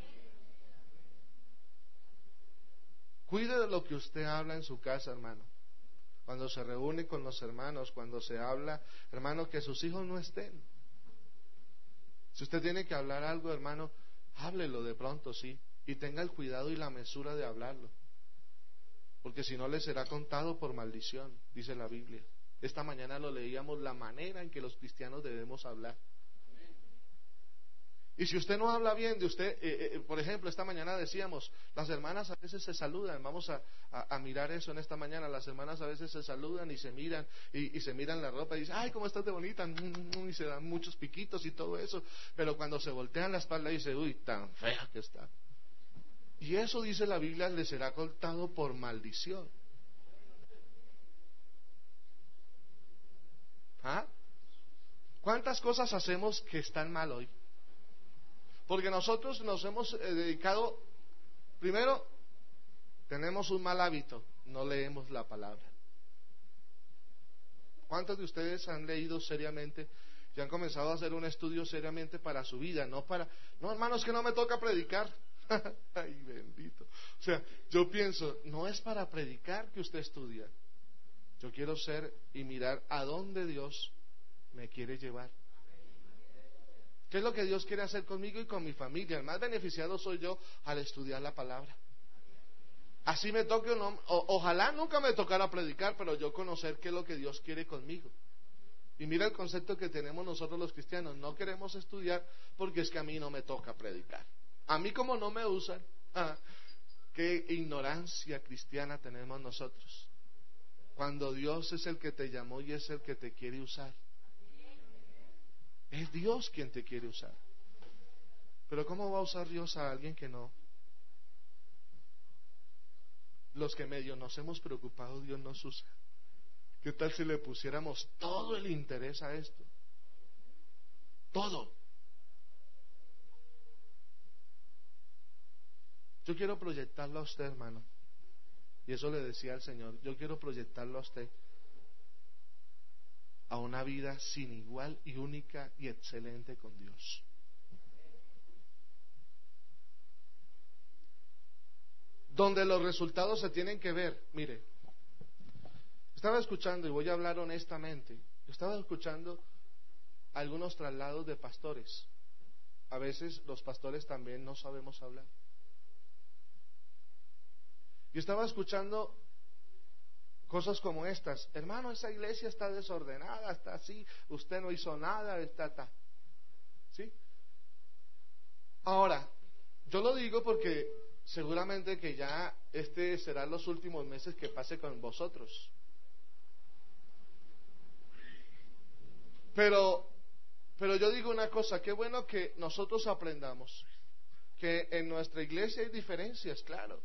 Cuide de lo que usted habla en su casa, hermano. Cuando se reúne con los hermanos, cuando se habla, hermano, que sus hijos no estén. Si usted tiene que hablar algo, hermano, háblelo de pronto, sí, y tenga el cuidado y la mesura de hablarlo. Porque si no le será contado por maldición, dice la Biblia. Esta mañana lo leíamos la manera en que los cristianos debemos hablar. Y si usted no habla bien de usted, eh, eh, por ejemplo, esta mañana decíamos, las hermanas a veces se saludan, vamos a, mirar eso en esta mañana, las hermanas a veces se saludan y se miran y, se miran la ropa y dicen, ay, cómo estás de bonita, mm, mm, mm", y se dan muchos piquitos y todo eso, pero cuando se voltean la espalda dice, uy, tan fea que está. Y eso dice la Biblia, le será cortado por maldición. ¿Ah? ¿Cuántas cosas hacemos que están mal hoy? Porque nosotros nos hemos eh, dedicado, primero, tenemos un mal hábito, no leemos la palabra. ¿Cuántos de ustedes han leído seriamente y han comenzado a hacer un estudio seriamente para su vida? No para, no hermanos, que no me toca predicar. Ay, bendito. O sea, yo pienso, no es para predicar que usted estudia. Yo quiero ser y mirar a dónde Dios me quiere llevar. ¿Qué es lo que Dios quiere hacer conmigo y con mi familia? El más beneficiado soy yo al estudiar la palabra. Así me toque o no, ojalá nunca me tocara predicar, pero yo conocer qué es lo que Dios quiere conmigo. Y mira el concepto que tenemos nosotros los cristianos, no queremos estudiar porque es que a mí no me toca predicar. A mí como no me usan, ah, qué ignorancia cristiana tenemos nosotros. Cuando Dios es el que te llamó y es el que te quiere usar. Es Dios quien te quiere usar. Pero ¿cómo va a usar Dios a alguien que no? Los que medio nos hemos preocupado, Dios nos usa. ¿Qué tal si le pusiéramos todo el interés a esto? Todo. Yo quiero proyectarlo a usted, hermano. Y eso le decía al Señor. Yo quiero proyectarlo a usted a una vida sin igual y única y excelente con Dios. Donde los resultados se tienen que ver, mire, estaba escuchando, y voy a hablar honestamente, estaba escuchando algunos traslados de pastores. A veces los pastores también no sabemos hablar. Y estaba escuchando Cosas como estas, hermano, esa iglesia está desordenada, está así, usted no hizo nada, está, está. ¿Sí? Ahora, yo lo digo porque seguramente que ya este serán los últimos meses que pase con vosotros. Pero Pero yo digo una cosa, qué bueno que nosotros aprendamos que en nuestra iglesia hay diferencias, claro,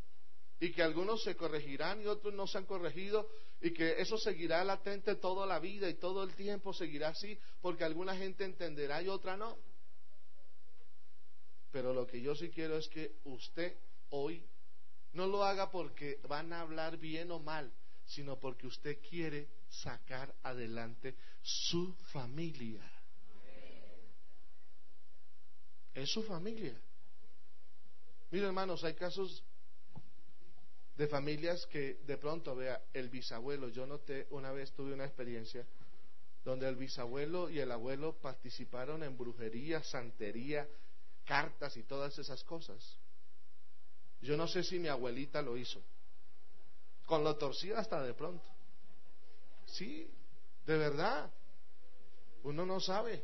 y que algunos se corregirán y otros no se han corregido, y que eso seguirá latente toda la vida y todo el tiempo seguirá así, porque alguna gente entenderá y otra no. Pero lo que yo sí quiero es que usted hoy no lo haga porque van a hablar bien o mal, sino porque usted quiere sacar adelante su familia. Es su familia. Mira, hermanos, hay casos de familias que de pronto, vea, el bisabuelo, yo noté una vez, tuve una experiencia donde el bisabuelo y el abuelo participaron en brujería, santería, cartas y todas esas cosas. Yo no sé si mi abuelita lo hizo. Con lo torcido hasta de pronto. Sí, de verdad. Uno no sabe.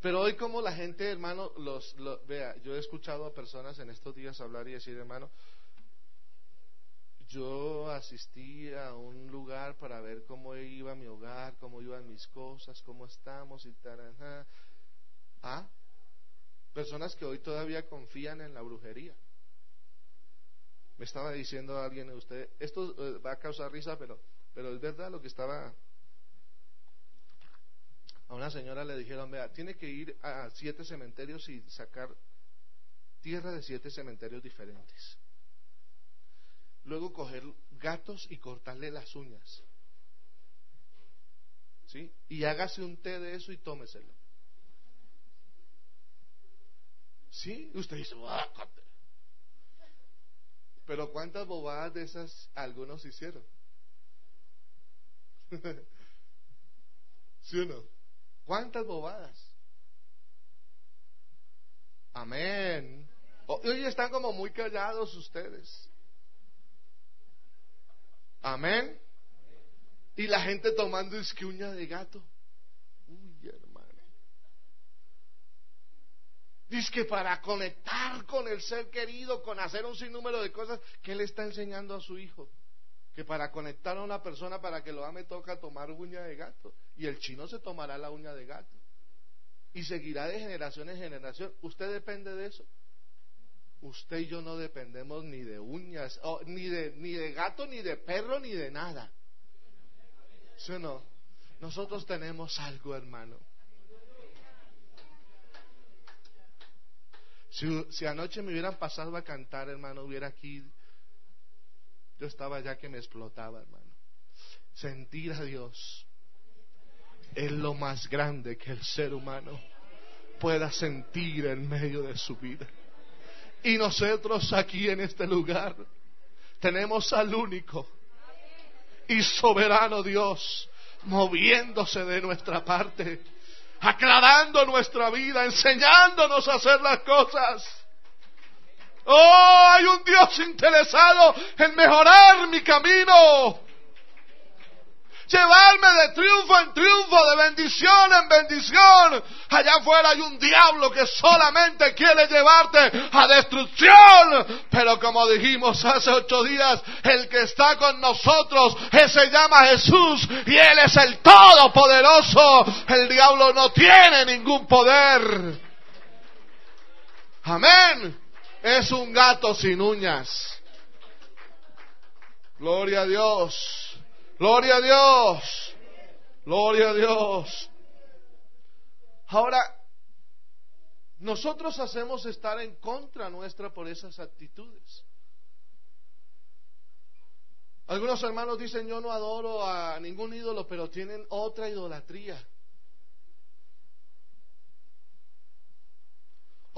Pero hoy como la gente, hermano, los, vea, yo he escuchado a personas en estos días hablar y decir, hermano, yo asistí a un lugar para ver cómo iba mi hogar, cómo iban mis cosas, cómo estamos y tal. ¿Ah? Personas que hoy todavía confían en la brujería. Me estaba diciendo alguien de usted, esto eh, va a causar risa, pero, pero es verdad lo que estaba a una señora le dijeron, vea, tiene que ir a siete cementerios y sacar tierra de siete cementerios diferentes. Luego coger gatos y cortarle las uñas. ¿Sí? Y hágase un té de eso y tómeselo. ¿Sí? Usted dice, pero ¿cuántas bobadas de esas algunos hicieron? ¿Sí o no? ¿Cuántas bobadas? Amén. Hoy están como muy callados ustedes. Amén. Y la gente tomando esquiuña de gato. Uy, hermano. Dice que para conectar con el ser querido, con hacer un sinnúmero de cosas, ¿qué le está enseñando a su hijo? Que para conectar a una persona para que lo ame toca tomar uña de gato. Y el chino se tomará la uña de gato. Y seguirá de generación en generación. ¿Usted depende de eso? Usted y yo no dependemos ni de uñas, ni, de, ni de gato, ni de perro, ni de nada. ¿Sí no? Nosotros tenemos algo, hermano. Si, si anoche me hubieran pasado a cantar, hermano, hubiera aquí yo estaba ya que me explotaba, hermano. Sentir a Dios es lo más grande que el ser humano pueda sentir en medio de su vida. Y nosotros aquí en este lugar tenemos al único y soberano Dios moviéndose de nuestra parte, aclarando nuestra vida, enseñándonos a hacer las cosas. Oh, hay un Dios interesado en mejorar mi camino. Llevarme de triunfo en triunfo, de bendición en bendición. Allá afuera hay un diablo que solamente quiere llevarte a destrucción. Pero como dijimos hace ocho días, el que está con nosotros, ese se llama Jesús y Él es el Todopoderoso. El diablo no tiene ningún poder. Amén es un gato sin uñas. Gloria a Dios. Gloria a Dios. Gloria a Dios. Ahora, nosotros hacemos estar en contra nuestra por esas actitudes. Algunos hermanos dicen yo no adoro a ningún ídolo, pero tienen otra idolatría.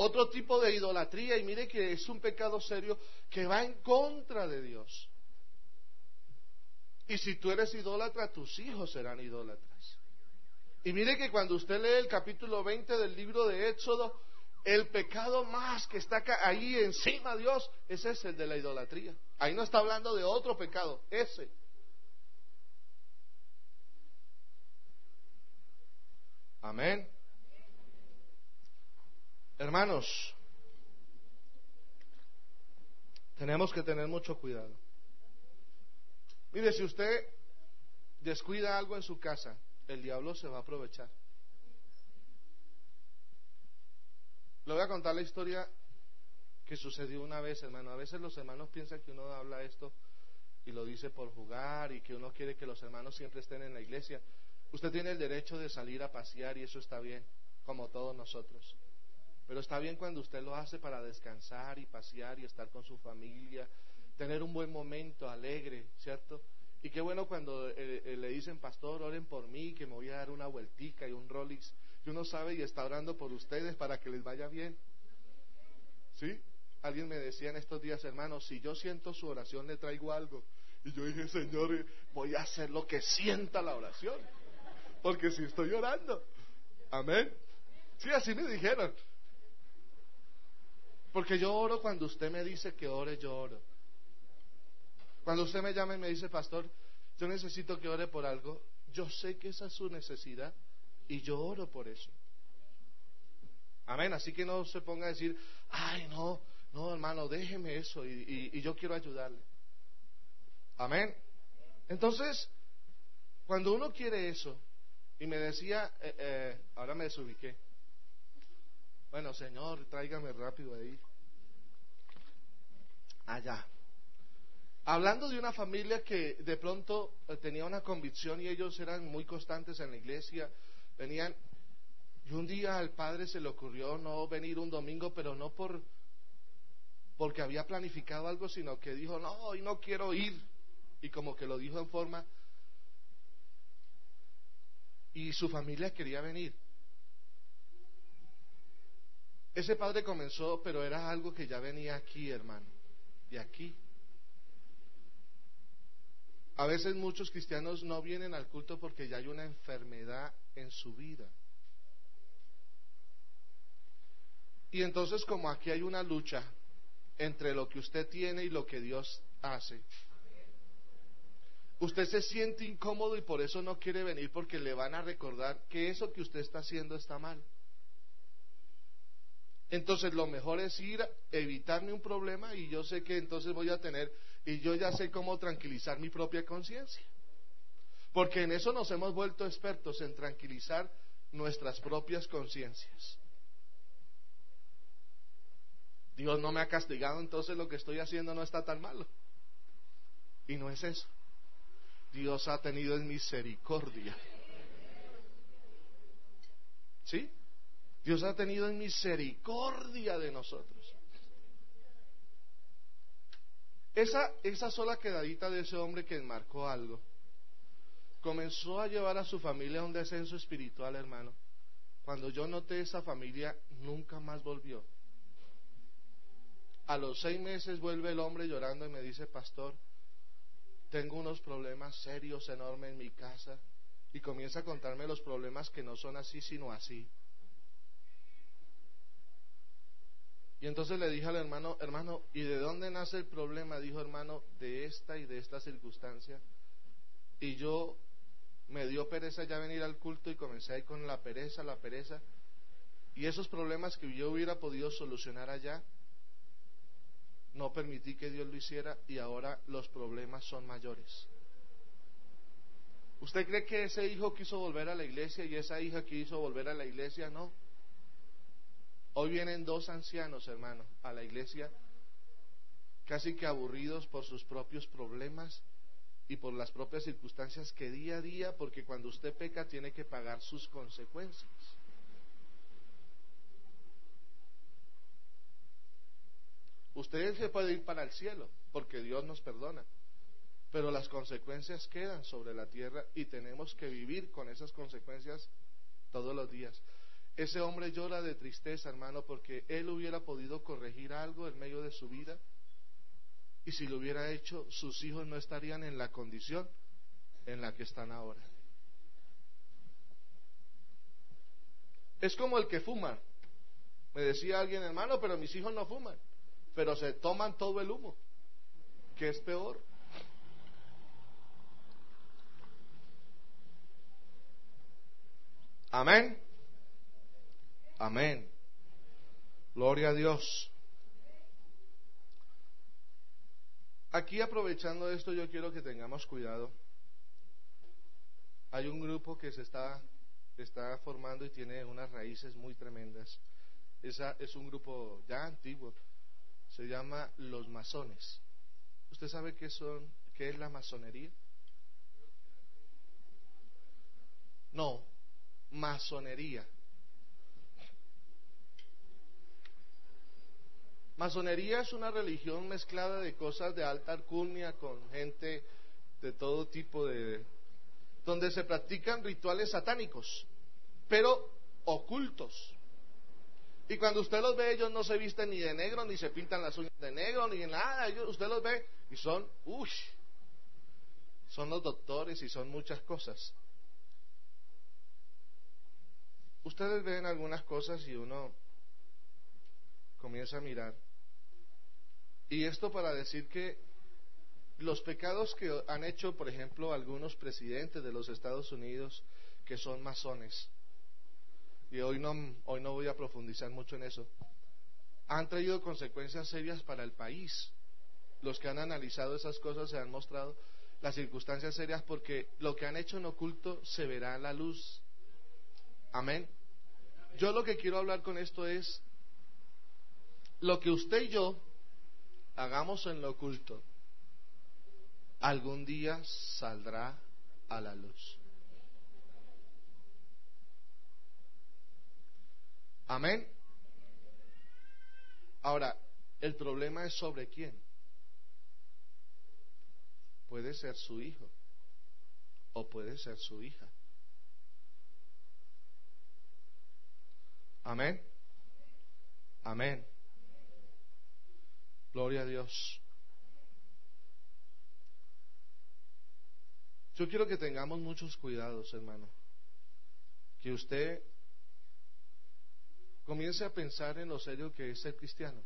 Otro tipo de idolatría y mire que es un pecado serio que va en contra de Dios. Y si tú eres idólatra, tus hijos serán idólatras. Y mire que cuando usted lee el capítulo 20 del libro de Éxodo, el pecado más que está ahí encima de Dios es ese, el de la idolatría. Ahí no está hablando de otro pecado, ese. Amén. Hermanos, tenemos que tener mucho cuidado. Mire, si usted descuida algo en su casa, el diablo se va a aprovechar. Le voy a contar la historia que sucedió una vez, hermano. A veces los hermanos piensan que uno habla esto y lo dice por jugar y que uno quiere que los hermanos siempre estén en la iglesia. Usted tiene el derecho de salir a pasear y eso está bien, como todos nosotros. Pero está bien cuando usted lo hace para descansar y pasear y estar con su familia, tener un buen momento alegre, ¿cierto? Y qué bueno cuando eh, eh, le dicen, pastor, oren por mí, que me voy a dar una vueltica y un Rolex. Y uno sabe y está orando por ustedes para que les vaya bien. ¿Sí? Alguien me decía en estos días, hermano, si yo siento su oración, le traigo algo. Y yo dije, Señor, voy a hacer lo que sienta la oración. Porque si estoy orando. Amén. Sí, así me dijeron. Porque yo oro cuando usted me dice que ore, yo oro. Cuando usted me llama y me dice, pastor, yo necesito que ore por algo, yo sé que esa es su necesidad y yo oro por eso. Amén. Así que no se ponga a decir, ay, no, no, hermano, déjeme eso y, yo quiero ayudarle. Amén. Entonces, cuando uno quiere eso, y me decía, eh, eh, ahora me desubiqué. Bueno, Señor, tráigame rápido ahí. Allá. Hablando de una familia que de pronto eh, tenía una convicción y ellos eran muy constantes en la iglesia, venían, y un día al padre se le ocurrió no venir un domingo, pero no por porque había planificado algo, sino que dijo, no, hoy no quiero ir. Y como que lo dijo en forma... Y su familia quería venir. Ese padre comenzó, pero era algo que ya venía aquí, hermano, de aquí. A veces muchos cristianos no vienen al culto porque ya hay una enfermedad en su vida. Y entonces como aquí hay una lucha entre lo que usted tiene y lo que Dios hace. Usted se siente incómodo y por eso no quiere venir porque le van a recordar que eso que usted está haciendo está mal. Entonces lo mejor es ir, evitarme un problema y yo sé que entonces voy a tener, y yo ya sé cómo tranquilizar mi propia conciencia. Porque en eso nos hemos vuelto expertos, en tranquilizar nuestras propias conciencias. Dios no me ha castigado, entonces lo que estoy haciendo no está tan malo. Y no es eso. Dios ha tenido en misericordia. ¿Sí? Dios ha tenido en misericordia de nosotros. Esa, esa sola quedadita de ese hombre que enmarcó algo comenzó a llevar a su familia a un descenso espiritual, hermano. Cuando yo noté esa familia, nunca más volvió. A los seis meses vuelve el hombre llorando y me dice, pastor, tengo unos problemas serios, enormes en mi casa. Y comienza a contarme los problemas que no son así, sino así. Y entonces le dije al hermano, hermano, ¿y de dónde nace el problema? Dijo hermano, de esta y de esta circunstancia. Y yo me dio pereza ya venir al culto y comencé ahí con la pereza, la pereza. Y esos problemas que yo hubiera podido solucionar allá, no permití que Dios lo hiciera y ahora los problemas son mayores. ¿Usted cree que ese hijo quiso volver a la iglesia y esa hija quiso volver a la iglesia? No. Hoy vienen dos ancianos, hermanos, a la iglesia, casi que aburridos por sus propios problemas y por las propias circunstancias que día a día, porque cuando usted peca tiene que pagar sus consecuencias. Usted se puede ir para el cielo, porque Dios nos perdona. Pero las consecuencias quedan sobre la tierra y tenemos que vivir con esas consecuencias todos los días. Ese hombre llora de tristeza, hermano, porque él hubiera podido corregir algo en medio de su vida. Y si lo hubiera hecho, sus hijos no estarían en la condición en la que están ahora. Es como el que fuma. Me decía alguien, hermano, pero mis hijos no fuman pero se toman todo el humo, que es peor. Amén. Amén. Gloria a Dios. Aquí aprovechando esto, yo quiero que tengamos cuidado. Hay un grupo que se está, formando y tiene unas raíces muy tremendas. Esa es un grupo ya antiguo. Se llama los masones. ¿Usted sabe qué son, qué es la masonería? No, masonería. Masonería es una religión mezclada de cosas de alta alcurnia con gente de todo tipo de... donde se practican rituales satánicos, pero ocultos. Y cuando usted los ve, ellos no se visten ni de negro, ni se pintan las uñas de negro, ni nada. usted los ve y son, uy, son los doctores y son muchas cosas. Ustedes ven algunas cosas y uno comienza a mirar. Y esto para decir que los pecados que han hecho, por ejemplo, algunos presidentes de los Estados Unidos que son masones, y hoy no, hoy no voy a profundizar mucho en eso, han traído consecuencias serias para el país. Los que han analizado esas cosas se han mostrado las circunstancias serias porque lo que han hecho en oculto se verá en la luz. Amén. Yo lo que quiero hablar con esto es lo que usted y yo hagamos en lo oculto, algún día saldrá a la luz. Amén. Ahora, el problema es sobre quién. Puede ser su hijo o puede ser su hija. Amén. Amén. Gloria a Dios. Yo quiero que tengamos muchos cuidados, hermano. Que usted comience a pensar en lo serio que es ser cristiano.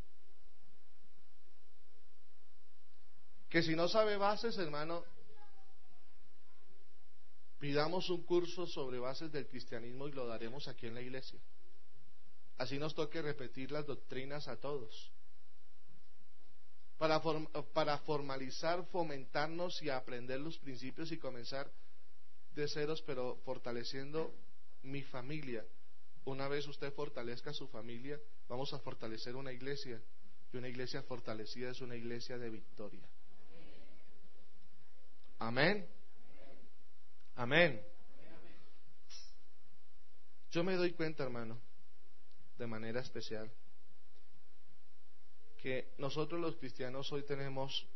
Que si no sabe bases, hermano, pidamos un curso sobre bases del cristianismo y lo daremos aquí en la iglesia. Así nos toque repetir las doctrinas a todos para, para formalizar, fomentarnos y aprender los principios y comenzar de ceros, pero fortaleciendo mi familia. Una vez usted fortalezca su familia, vamos a fortalecer una iglesia. Y una iglesia fortalecida es una iglesia de victoria. Amén. Amén. Yo me doy cuenta, hermano, de manera especial que nosotros los cristianos hoy tenemos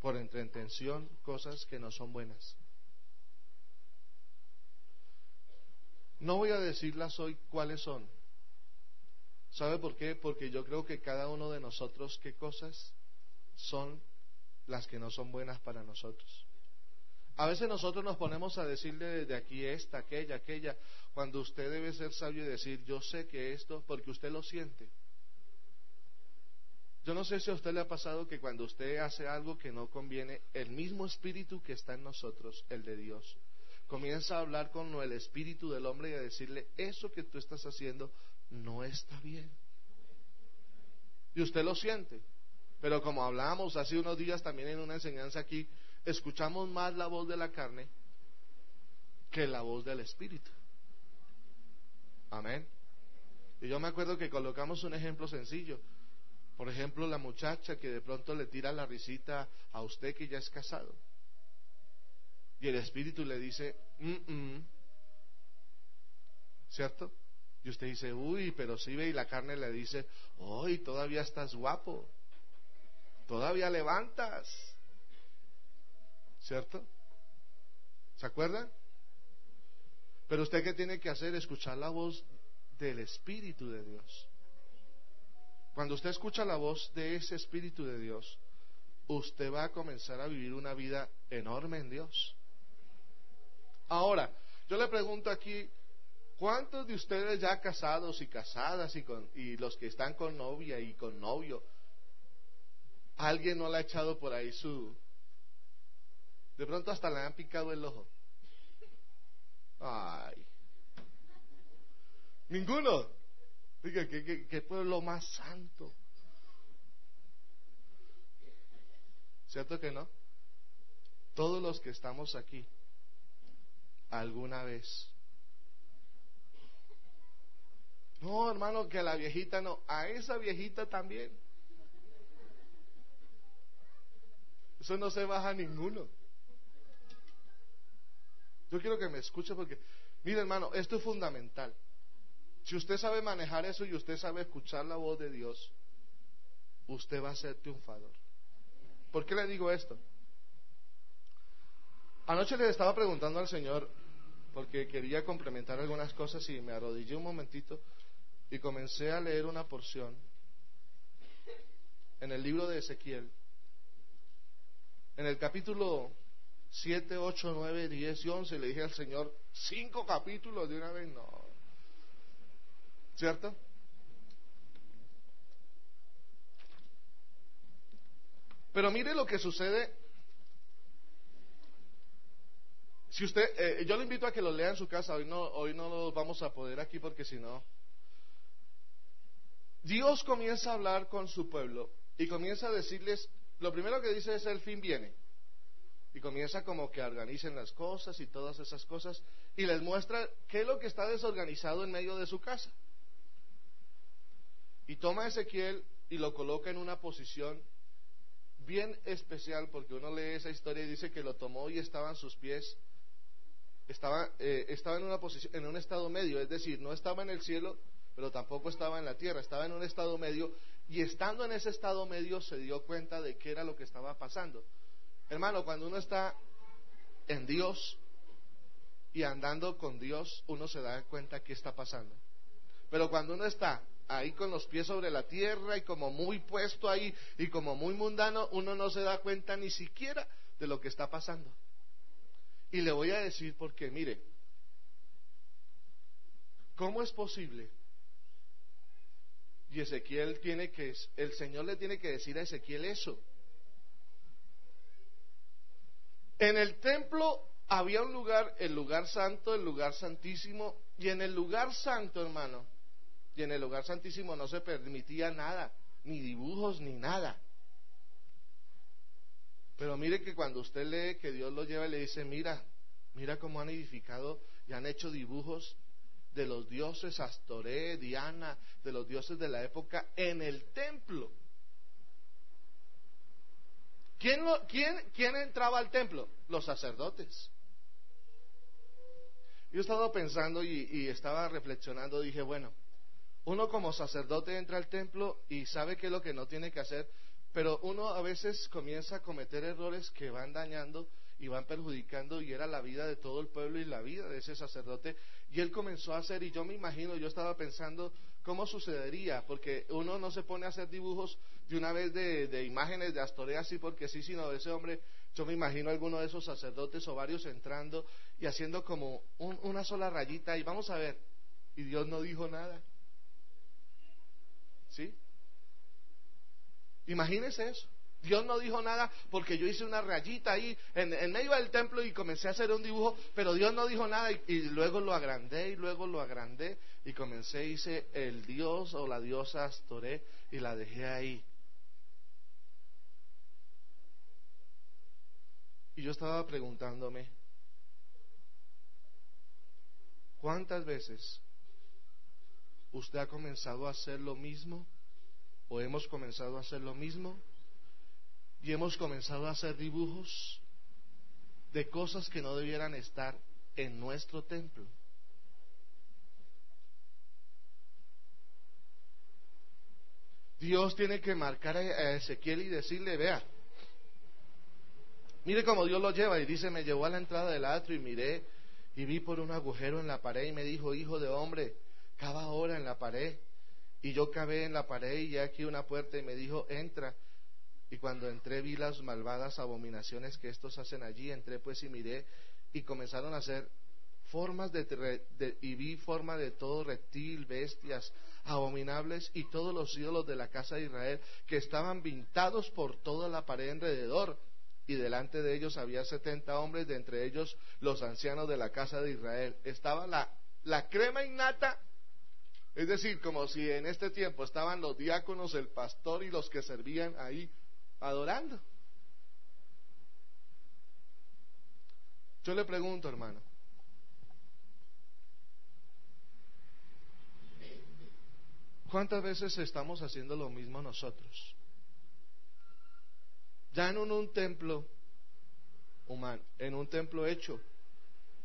por entretención cosas que no son buenas. No voy a decirlas hoy cuáles son. ¿Sabe por qué? Porque yo creo que cada uno de nosotros qué cosas son las que no son buenas para nosotros. A veces nosotros nos ponemos a decirle desde aquí esta, aquella, aquella, cuando usted debe ser sabio y decir, yo sé que esto, porque usted lo siente. Yo no sé si a usted le ha pasado que cuando usted hace algo que no conviene, el mismo espíritu que está en nosotros, el de Dios, comienza a hablar con el espíritu del hombre y a decirle, eso que tú estás haciendo no está bien. Y usted lo siente. Pero como hablábamos hace unos días también en una enseñanza aquí, escuchamos más la voz de la carne que la voz del espíritu. Amén. Y yo me acuerdo que colocamos un ejemplo sencillo. Por ejemplo, la muchacha que de pronto le tira la risita a usted que ya es casado. Y el espíritu le dice, mm ¿cierto? Y usted dice, uy, pero si ve y la carne le dice, hoy todavía estás guapo, todavía levantas, ¿cierto? ¿Se acuerdan? Pero usted qué tiene que hacer? Escuchar la voz del Espíritu de Dios. Cuando usted escucha la voz de ese Espíritu de Dios, usted va a comenzar a vivir una vida enorme en Dios. Ahora, yo le pregunto aquí, ¿cuántos de ustedes ya casados y casadas y, con, y los que están con novia y con novio, alguien no le ha echado por ahí su... De pronto hasta le han picado el ojo. Ay. Ninguno. Diga, ¿qué, pueblo más santo? ¿Cierto que no? Todos los que estamos aquí, alguna vez? No, hermano, que a la viejita no, a esa viejita también. Eso no se baja a ninguno. Yo quiero que me escuche porque, mire hermano, esto es fundamental. Si usted sabe manejar eso y usted sabe escuchar la voz de Dios, usted va a ser triunfador. ¿Por qué le digo esto? Anoche le estaba preguntando al Señor, porque quería complementar algunas cosas y me arrodillé un momentito y comencé a leer una porción en el libro de Ezequiel, en el capítulo 7, 8, 9, 10 y 11, le dije al Señor, cinco capítulos de una vez, no. ¿Cierto? Pero mire lo que sucede. Si usted, eh, yo le invito a que lo lea en su casa. Hoy no, hoy no lo vamos a poder aquí porque si no. Dios comienza a hablar con su pueblo y comienza a decirles, lo primero que dice es el fin viene. Y comienza como que organicen las cosas y todas esas cosas y les muestra qué es lo que está desorganizado en medio de su casa. Y toma Ezequiel y lo coloca en una posición bien especial porque uno lee esa historia y dice que lo tomó y estaban sus pies, estaba, eh, estaba en una posición, en un estado medio, es decir, no estaba en el cielo, pero tampoco estaba en la tierra, estaba en un estado medio y estando en ese estado medio se dio cuenta de qué era lo que estaba pasando. Hermano, cuando uno está en Dios y andando con Dios, uno se da cuenta qué está pasando. Pero cuando uno está ahí con los pies sobre la tierra y como muy puesto ahí y como muy mundano, uno no se da cuenta ni siquiera de lo que está pasando. Y le voy a decir porque, mire, ¿cómo es posible? Y Ezequiel tiene que, el Señor le tiene que decir a Ezequiel eso. En el templo había un lugar, el lugar santo, el lugar santísimo, y en el lugar santo, hermano, y en el lugar santísimo no se permitía nada, ni dibujos, ni nada. Pero mire que cuando usted lee que Dios lo lleva y le dice, mira, mira cómo han edificado y han hecho dibujos de los dioses Astoré, Diana, de los dioses de la época en el templo. ¿Quién, entraba al templo? Los sacerdotes. Yo estaba pensando y estaba reflexionando, dije, bueno, uno como sacerdote entra al templo y sabe qué es lo que no tiene que hacer, pero uno a veces comienza a cometer errores que van dañando y van perjudicando y era la vida de todo el pueblo y la vida de ese sacerdote. Y él comenzó a hacer, y yo me imagino, yo estaba pensando cómo sucedería, porque uno no se pone a hacer dibujos de una vez de, imágenes de Astorea así porque sí, sino de ese hombre, yo me imagino alguno de esos sacerdotes o varios entrando y haciendo como una sola rayita y vamos a ver, y Dios no dijo nada. ¿Sí? Imagínese eso. Dios no dijo nada porque yo hice una rayita ahí en, medio del templo y comencé a hacer un dibujo, pero Dios no dijo nada y, luego lo agrandé y luego lo agrandé y comencé, hice el Dios o la diosa Astoré y la dejé ahí. Y yo estaba preguntándome, ¿cuántas veces usted ha comenzado a hacer lo mismo? ¿O hemos comenzado a hacer lo mismo? y hemos comenzado a hacer dibujos de cosas que no debieran estar en nuestro templo. Dios tiene que marcar a Ezequiel y decirle, vea, mire cómo Dios lo lleva y dice, me llevó a la entrada del atrio y miré y vi por un agujero en la pared y me dijo, hijo de hombre, cava ahora en la pared. Y yo cavé en la pared y aquí una puerta y me dijo, entra y cuando entré vi las malvadas abominaciones que estos hacen allí, entré pues y miré y comenzaron a hacer formas de, y vi forma de todo reptil, bestias abominables y todos los ídolos de la casa de Israel que estaban pintados por toda la pared alrededor y delante de ellos había setenta hombres, de entre ellos los ancianos de la casa de Israel. Estaba la, la crema innata, es decir, como si en este tiempo estaban los diáconos, el pastor y los que servían ahí adorando. Yo le pregunto, hermano, ¿cuántas veces estamos haciendo lo mismo nosotros? Ya no en un templo humano, en un templo hecho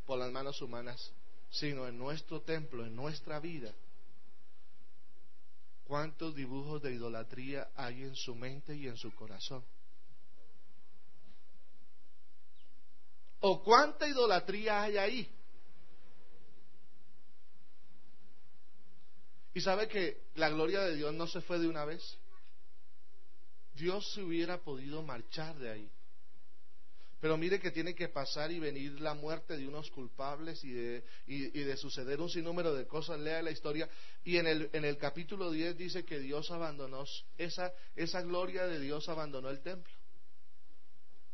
por las manos humanas, sino en nuestro templo, en nuestra vida ¿Cuántos dibujos de idolatría hay en su mente y en su corazón? ¿O cuánta idolatría hay ahí? Y sabe que la gloria de Dios no se fue de una vez. Dios se hubiera podido marchar de ahí. Pero mire que tiene que pasar y venir la muerte de unos culpables y de, y, de suceder un sinnúmero de cosas. Lea la historia. Y en el, en el capítulo 10 dice que Dios abandonó, esa, esa gloria de Dios abandonó el templo.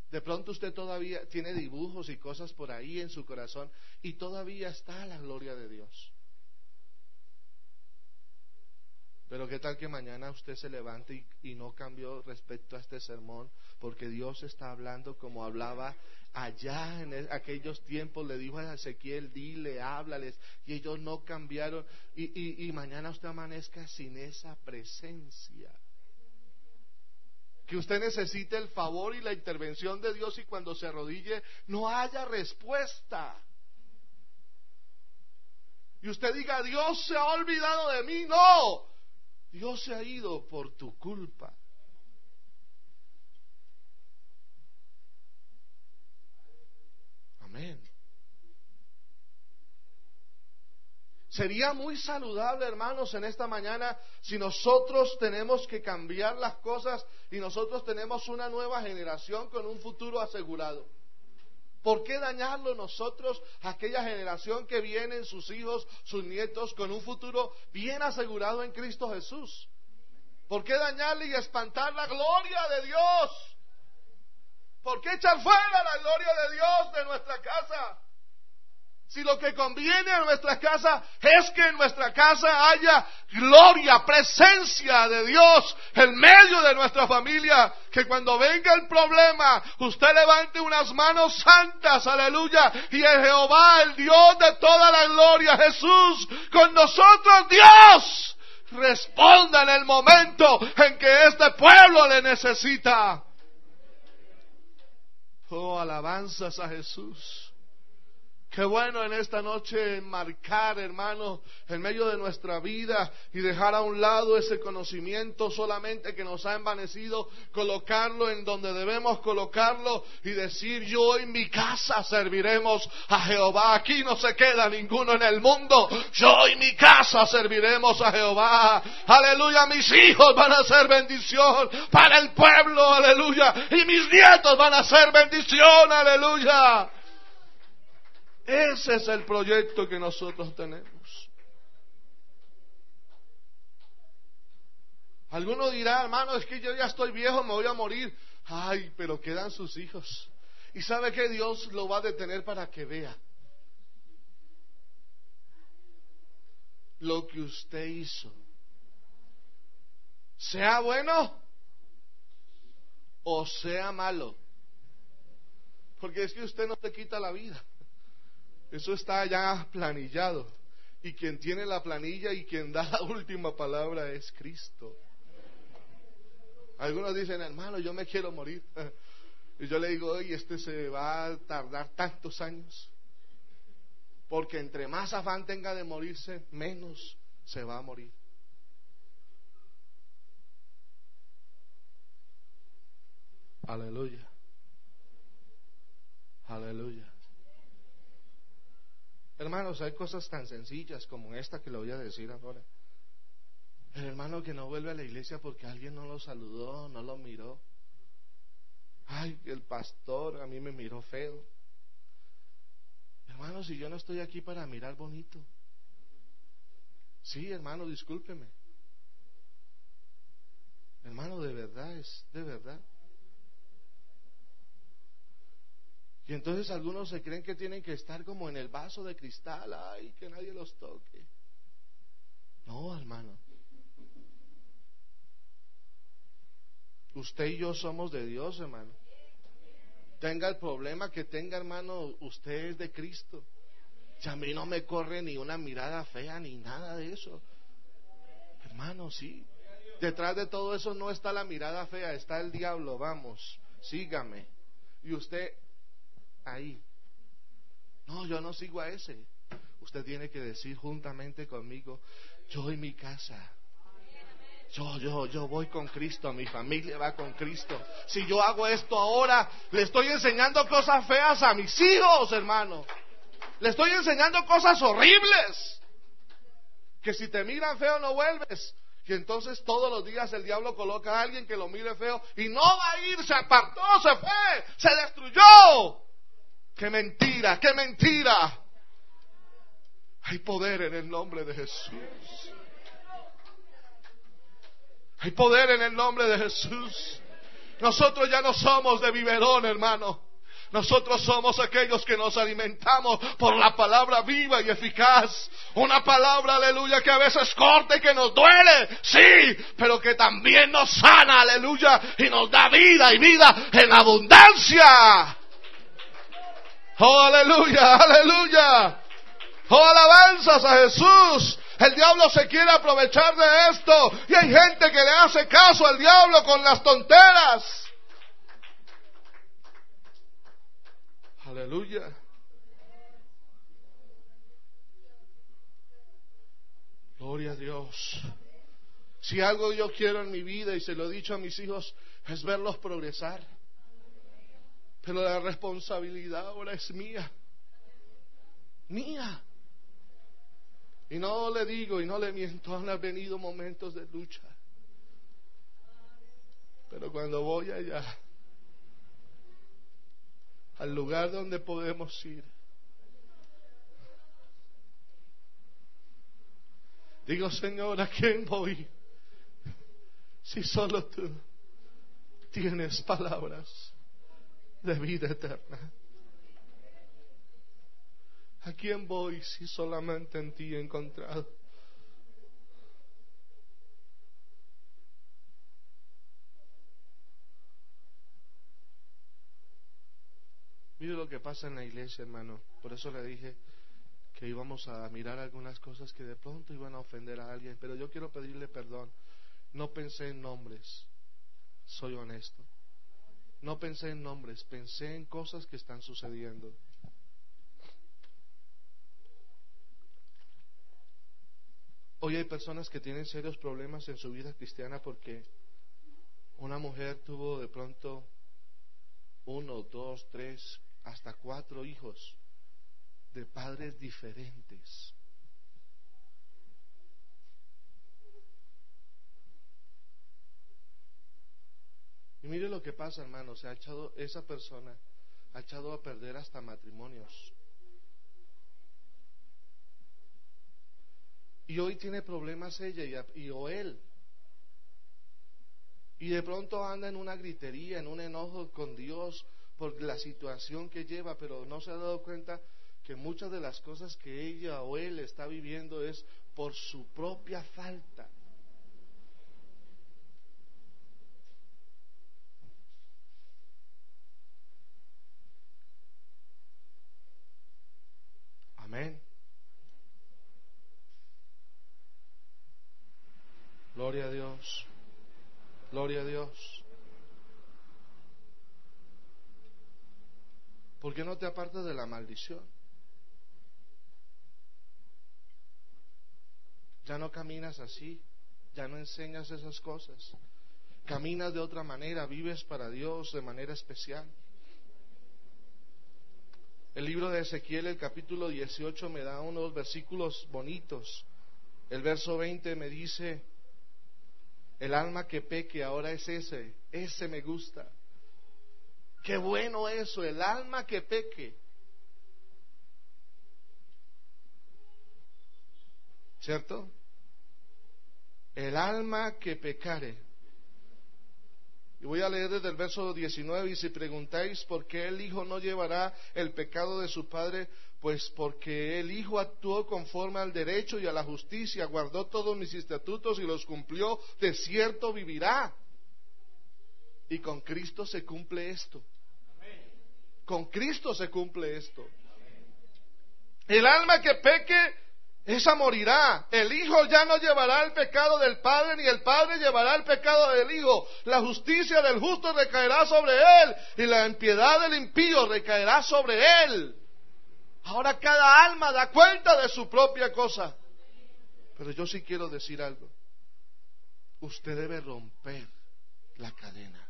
De pronto usted todavía tiene dibujos y cosas por ahí en su corazón y todavía está la gloria de Dios. Pero qué tal que mañana usted se levante y, no cambió respecto a este sermón, porque Dios está hablando como hablaba allá en e, aquellos tiempos, le dijo a Ezequiel, dile, háblales, y ellos no cambiaron, y, y mañana usted amanezca sin esa presencia. Que usted necesite el favor y la intervención de Dios y cuando se arrodille no haya respuesta. Y usted diga, Dios se ha olvidado de mí. No, Dios se ha ido por tu culpa. Amén. Sería muy saludable, hermanos, en esta mañana si nosotros tenemos que cambiar las cosas y nosotros tenemos una nueva generación con un futuro asegurado. ¿Por qué dañarlo nosotros, aquella generación que viene, sus hijos, sus nietos, con un futuro bien asegurado en Cristo Jesús? ¿Por qué dañarle y espantar la gloria de Dios? ¿Por qué echar fuera la gloria de Dios de nuestra casa? Si lo que conviene a nuestra casa es que en nuestra casa haya gloria, presencia de Dios en medio de nuestra familia, que cuando venga el problema, usted levante unas manos santas, aleluya, y el Jehová, el Dios de toda la gloria, Jesús, con nosotros Dios, responda en el momento en que este pueblo le necesita. Oh, alabanzas a Jesús. Qué bueno en esta noche marcar, hermano, en medio de nuestra vida y dejar a un lado ese conocimiento solamente que nos ha envanecido, colocarlo en donde debemos colocarlo y decir, yo en mi casa serviremos a Jehová. Aquí no se queda ninguno en el mundo. Yo en mi casa serviremos a Jehová. Aleluya, mis hijos van a ser bendición para el pueblo, aleluya. Y mis nietos van a ser bendición, aleluya. Ese es el proyecto que nosotros tenemos. Alguno dirá, hermano, es que yo ya estoy viejo, me voy a morir. Ay, pero quedan sus hijos. Y sabe que Dios lo va a detener para que vea lo que usted hizo. Sea bueno o sea malo. Porque es que usted no te quita la vida. Eso está ya planillado. Y quien tiene la planilla y quien da la última palabra es Cristo. Algunos dicen, hermano, yo me quiero morir. Y yo le digo, oye, este se va a tardar tantos años. Porque entre más afán tenga de morirse, menos se va a morir. Aleluya. Aleluya. Hermanos, hay cosas tan sencillas como esta que le voy a decir ahora. El hermano que no vuelve a la iglesia porque alguien no lo saludó, no lo miró. Ay, el pastor a mí me miró feo. Hermano, si yo no estoy aquí para mirar bonito. Sí, hermano, discúlpeme. Hermano, de verdad es, de verdad. Y entonces algunos se creen que tienen que estar como en el vaso de cristal, ay, que nadie los toque. No, hermano. Usted y yo somos de Dios, hermano. Tenga el problema que tenga, hermano, usted es de Cristo. Si a mí no me corre ni una mirada fea ni nada de eso. Hermano, sí. Detrás de todo eso no está la mirada fea, está el diablo. Vamos, sígame. Y usted ahí. No, yo no sigo a ese. Usted tiene que decir juntamente conmigo, yo y mi casa. Yo, yo, yo voy con Cristo, mi familia va con Cristo. Si yo hago esto ahora, le estoy enseñando cosas feas a mis hijos, hermano. Le estoy enseñando cosas horribles. Que si te miran feo no vuelves. Y entonces todos los días el diablo coloca a alguien que lo mire feo y no va a ir, se apartó, se fue, se destruyó. Qué mentira, qué mentira. Hay poder en el nombre de Jesús. Hay poder en el nombre de Jesús. Nosotros ya no somos de biberón, hermano. Nosotros somos aquellos que nos alimentamos por la palabra viva y eficaz. Una palabra, aleluya, que a veces corta y que nos duele, sí, pero que también nos sana, aleluya, y nos da vida y vida en abundancia. Oh, aleluya, aleluya. Oh, alabanzas a Jesús. El diablo se quiere aprovechar de esto. Y hay gente que le hace caso al diablo con las tonteras. Aleluya. Gloria a Dios. Si algo yo quiero en mi vida y se lo he dicho a mis hijos es verlos progresar. Pero la responsabilidad ahora es mía. Mía. Y no le digo y no le miento, han venido momentos de lucha. Pero cuando voy allá, al lugar donde podemos ir. Digo, Señor, ¿a quién voy? Si solo tú tienes palabras de vida eterna. ¿A quién voy si solamente en ti he encontrado? Mire lo que pasa en la iglesia, hermano. Por eso le dije que íbamos a mirar algunas cosas que de pronto iban a ofender a alguien. Pero yo quiero pedirle perdón. No pensé en nombres. Soy honesto. No pensé en nombres. Pensé en cosas que están sucediendo. Hoy hay personas que tienen serios problemas en su vida cristiana porque una mujer tuvo de pronto uno, dos, tres, hasta cuatro hijos de padres diferentes. Y mire lo que pasa, hermano, se ha echado esa persona ha echado a perder hasta matrimonios. Y hoy tiene problemas ella y, y o él. Y de pronto anda en una gritería, en un enojo con Dios, por la situación que lleva, pero no se ha dado cuenta que muchas de las cosas que ella o él está viviendo es por su propia falta. Amén. Gloria a Dios. Gloria a Dios. ¿Por qué no te apartas de la maldición? Ya no caminas así, ya no enseñas esas cosas. Caminas de otra manera, vives para Dios de manera especial. El libro de Ezequiel, el capítulo 18, me da unos versículos bonitos. El verso 20 me dice, el alma que peque ahora es ese, ese me gusta. Qué bueno eso, el alma que peque. ¿Cierto? El alma que pecare. Y voy a leer desde el verso 19, y si preguntáis por qué el Hijo no llevará el pecado de su Padre, pues porque el Hijo actuó conforme al derecho y a la justicia, guardó todos mis estatutos y los cumplió, de cierto vivirá. Y con Cristo se cumple esto. Con Cristo se cumple esto. El alma que peque esa morirá. El Hijo ya no llevará el pecado del Padre, ni el Padre llevará el pecado del Hijo. La justicia del justo recaerá sobre él, y la impiedad del impío recaerá sobre él. Ahora cada alma da cuenta de su propia cosa. Pero yo sí quiero decir algo. Usted debe romper la cadena.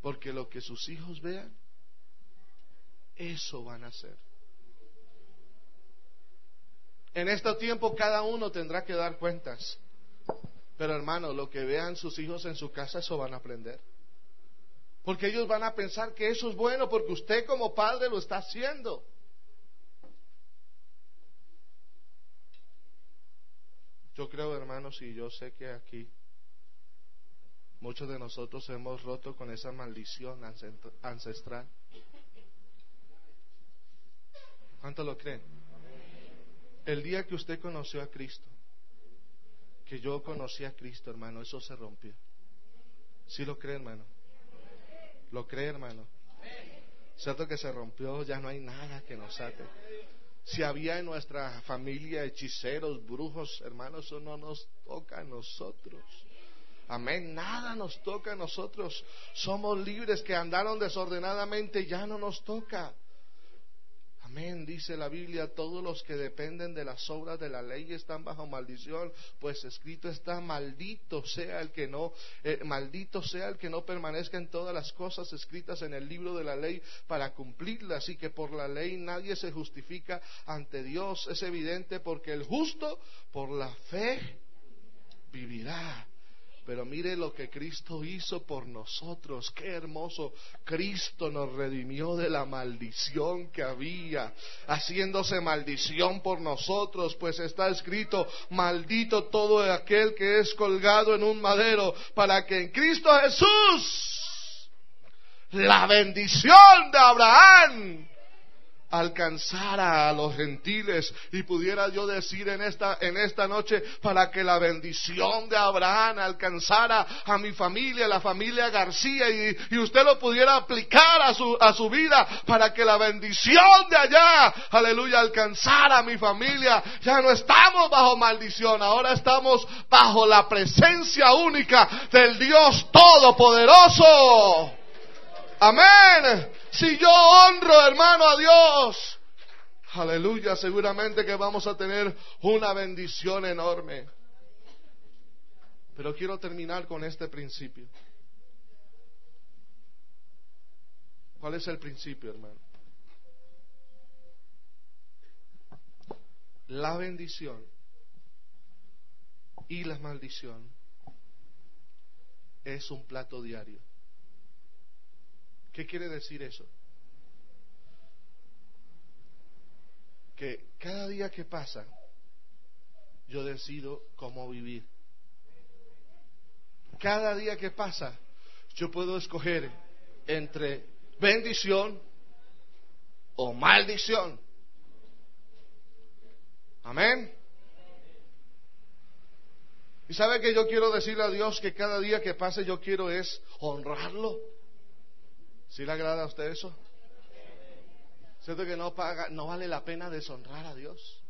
Porque lo que sus hijos vean, eso van a hacer. En este tiempo cada uno tendrá que dar cuentas. Pero hermano, lo que vean sus hijos en su casa, eso van a aprender. Porque ellos van a pensar que eso es bueno porque usted como padre lo está haciendo. Yo creo, hermanos, y yo sé que aquí muchos de nosotros hemos roto con esa maldición ancestral. ¿Cuánto lo creen? El día que usted conoció a Cristo, que yo conocí a Cristo, hermano, eso se rompió. ¿Sí lo cree, hermano? ¿Lo cree, hermano? ¿Cierto que se rompió? Ya no hay nada que nos ate. Si había en nuestra familia hechiceros, brujos, hermanos, eso no nos toca a nosotros. Amén. Nada nos toca a nosotros. Somos libres que andaron desordenadamente, ya no nos toca. Amén, dice la Biblia, todos los que dependen de las obras de la ley están bajo maldición, pues escrito está, maldito sea el que no, eh, maldito sea el que no permanezca en todas las cosas escritas en el libro de la ley para cumplirlas, y que por la ley nadie se justifica ante Dios. Es evidente porque el justo por la fe vivirá. Pero mire lo que Cristo hizo por nosotros. Qué hermoso. Cristo nos redimió de la maldición que había, haciéndose maldición por nosotros, pues está escrito, maldito todo aquel que es colgado en un madero, para que en Cristo Jesús la bendición de Abraham alcanzara a los gentiles y pudiera yo decir en esta en esta noche para que la bendición de Abraham alcanzara a mi familia, la familia García y, y, usted lo pudiera aplicar a su a su vida para que la bendición de allá, aleluya, alcanzara a mi familia. Ya no estamos bajo maldición, ahora estamos bajo la presencia única del Dios todopoderoso. Amén. Si yo honro, hermano, a Dios, aleluya, seguramente que vamos a tener una bendición enorme. Pero quiero terminar con este principio. ¿Cuál es el principio, hermano? La bendición y la maldición es un plato diario. ¿Qué quiere decir eso? Que cada día que pasa, yo decido cómo vivir. Cada día que pasa, yo puedo escoger entre bendición o maldición. Amén. Y sabe que yo quiero decirle a Dios que cada día que pase yo quiero es honrarlo. ¿Sí le agrada a usted eso? ¿Cierto que no paga, no vale la pena deshonrar a Dios?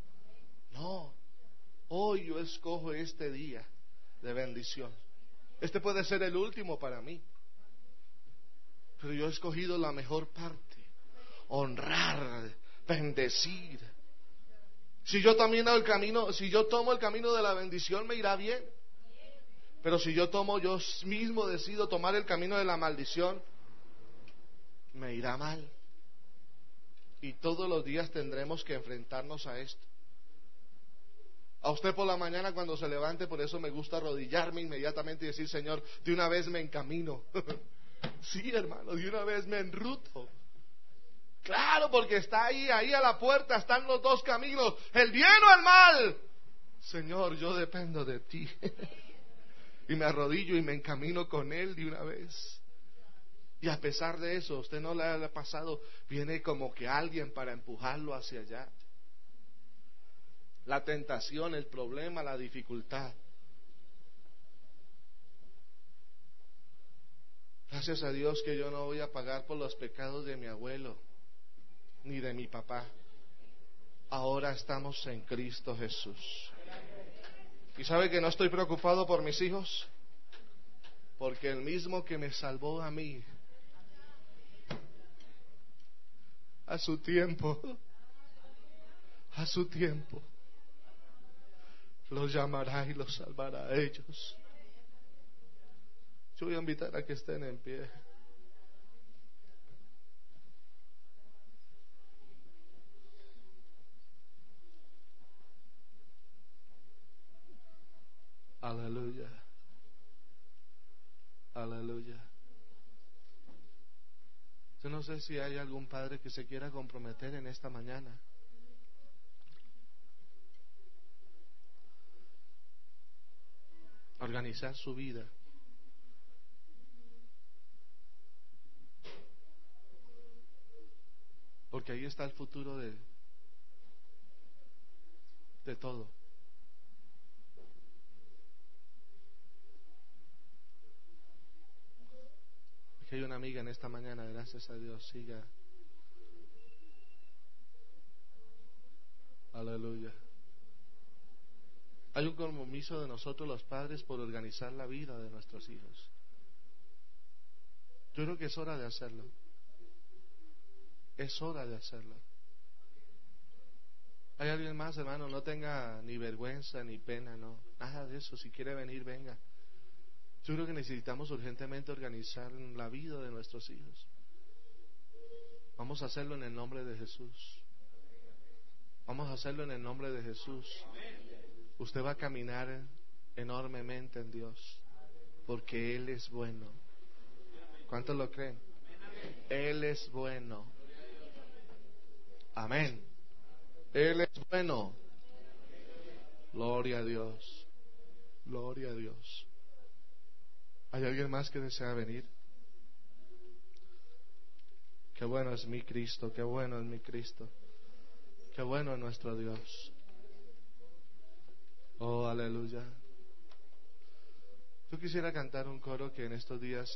No. Hoy yo escojo este día de bendición. Este puede ser el último para mí. Pero yo he escogido la mejor parte. Honrar, bendecir. Si yo también el camino, si yo tomo el camino de la bendición, me irá bien. Pero si yo tomo, yo mismo decido tomar el camino de la maldición, me irá mal. Y todos los días tendremos que enfrentarnos a esto. A usted por la mañana cuando se levante, por eso me gusta arrodillarme inmediatamente y decir, Señor, de una vez me encamino. sí, hermano, de una vez me enruto. Claro, porque está ahí, ahí a la puerta están los dos caminos, el bien o el mal. Señor, yo dependo de ti. y me arrodillo y me encamino con Él de una vez. Y a pesar de eso, usted no le ha pasado, viene como que alguien para empujarlo hacia allá. La tentación, el problema, la dificultad. Gracias a Dios que yo no voy a pagar por los pecados de mi abuelo ni de mi papá. ahora estamos en Cristo Jesús. ¿Y sabe que no estoy preocupado por mis hijos? Porque el mismo que me salvó a mí, a su tiempo, a su tiempo, los llamará y los salvará a ellos. Yo voy a invitar a que estén en pie. Aleluya. Aleluya. Yo no sé si hay algún padre que se quiera comprometer en esta mañana. Organizar su vida. Porque ahí está el futuro de, de todo. Hay una amiga en esta mañana, gracias a Dios, siga. Aleluya. Hay un compromiso de nosotros los padres por organizar la vida de nuestros hijos. Yo creo que es hora de hacerlo. Es hora de hacerlo. ¿Hay alguien más, hermano? No tenga ni vergüenza ni pena, no. Nada de eso. Si quiere venir, venga. Yo creo que necesitamos urgentemente organizar la vida de nuestros hijos. Vamos a hacerlo en el nombre de Jesús. Vamos a hacerlo en el nombre de Jesús. Usted va a caminar enormemente en Dios, porque Él es bueno. ¿Cuántos lo creen? Él es bueno. Amén. Él es bueno. Gloria a Dios. Gloria a Dios. ¿Hay alguien más que desea venir? Qué bueno es mi Cristo, qué bueno es mi Cristo. Qué bueno es nuestro Dios. Oh, aleluya. Yo quisiera cantar un coro que en estos días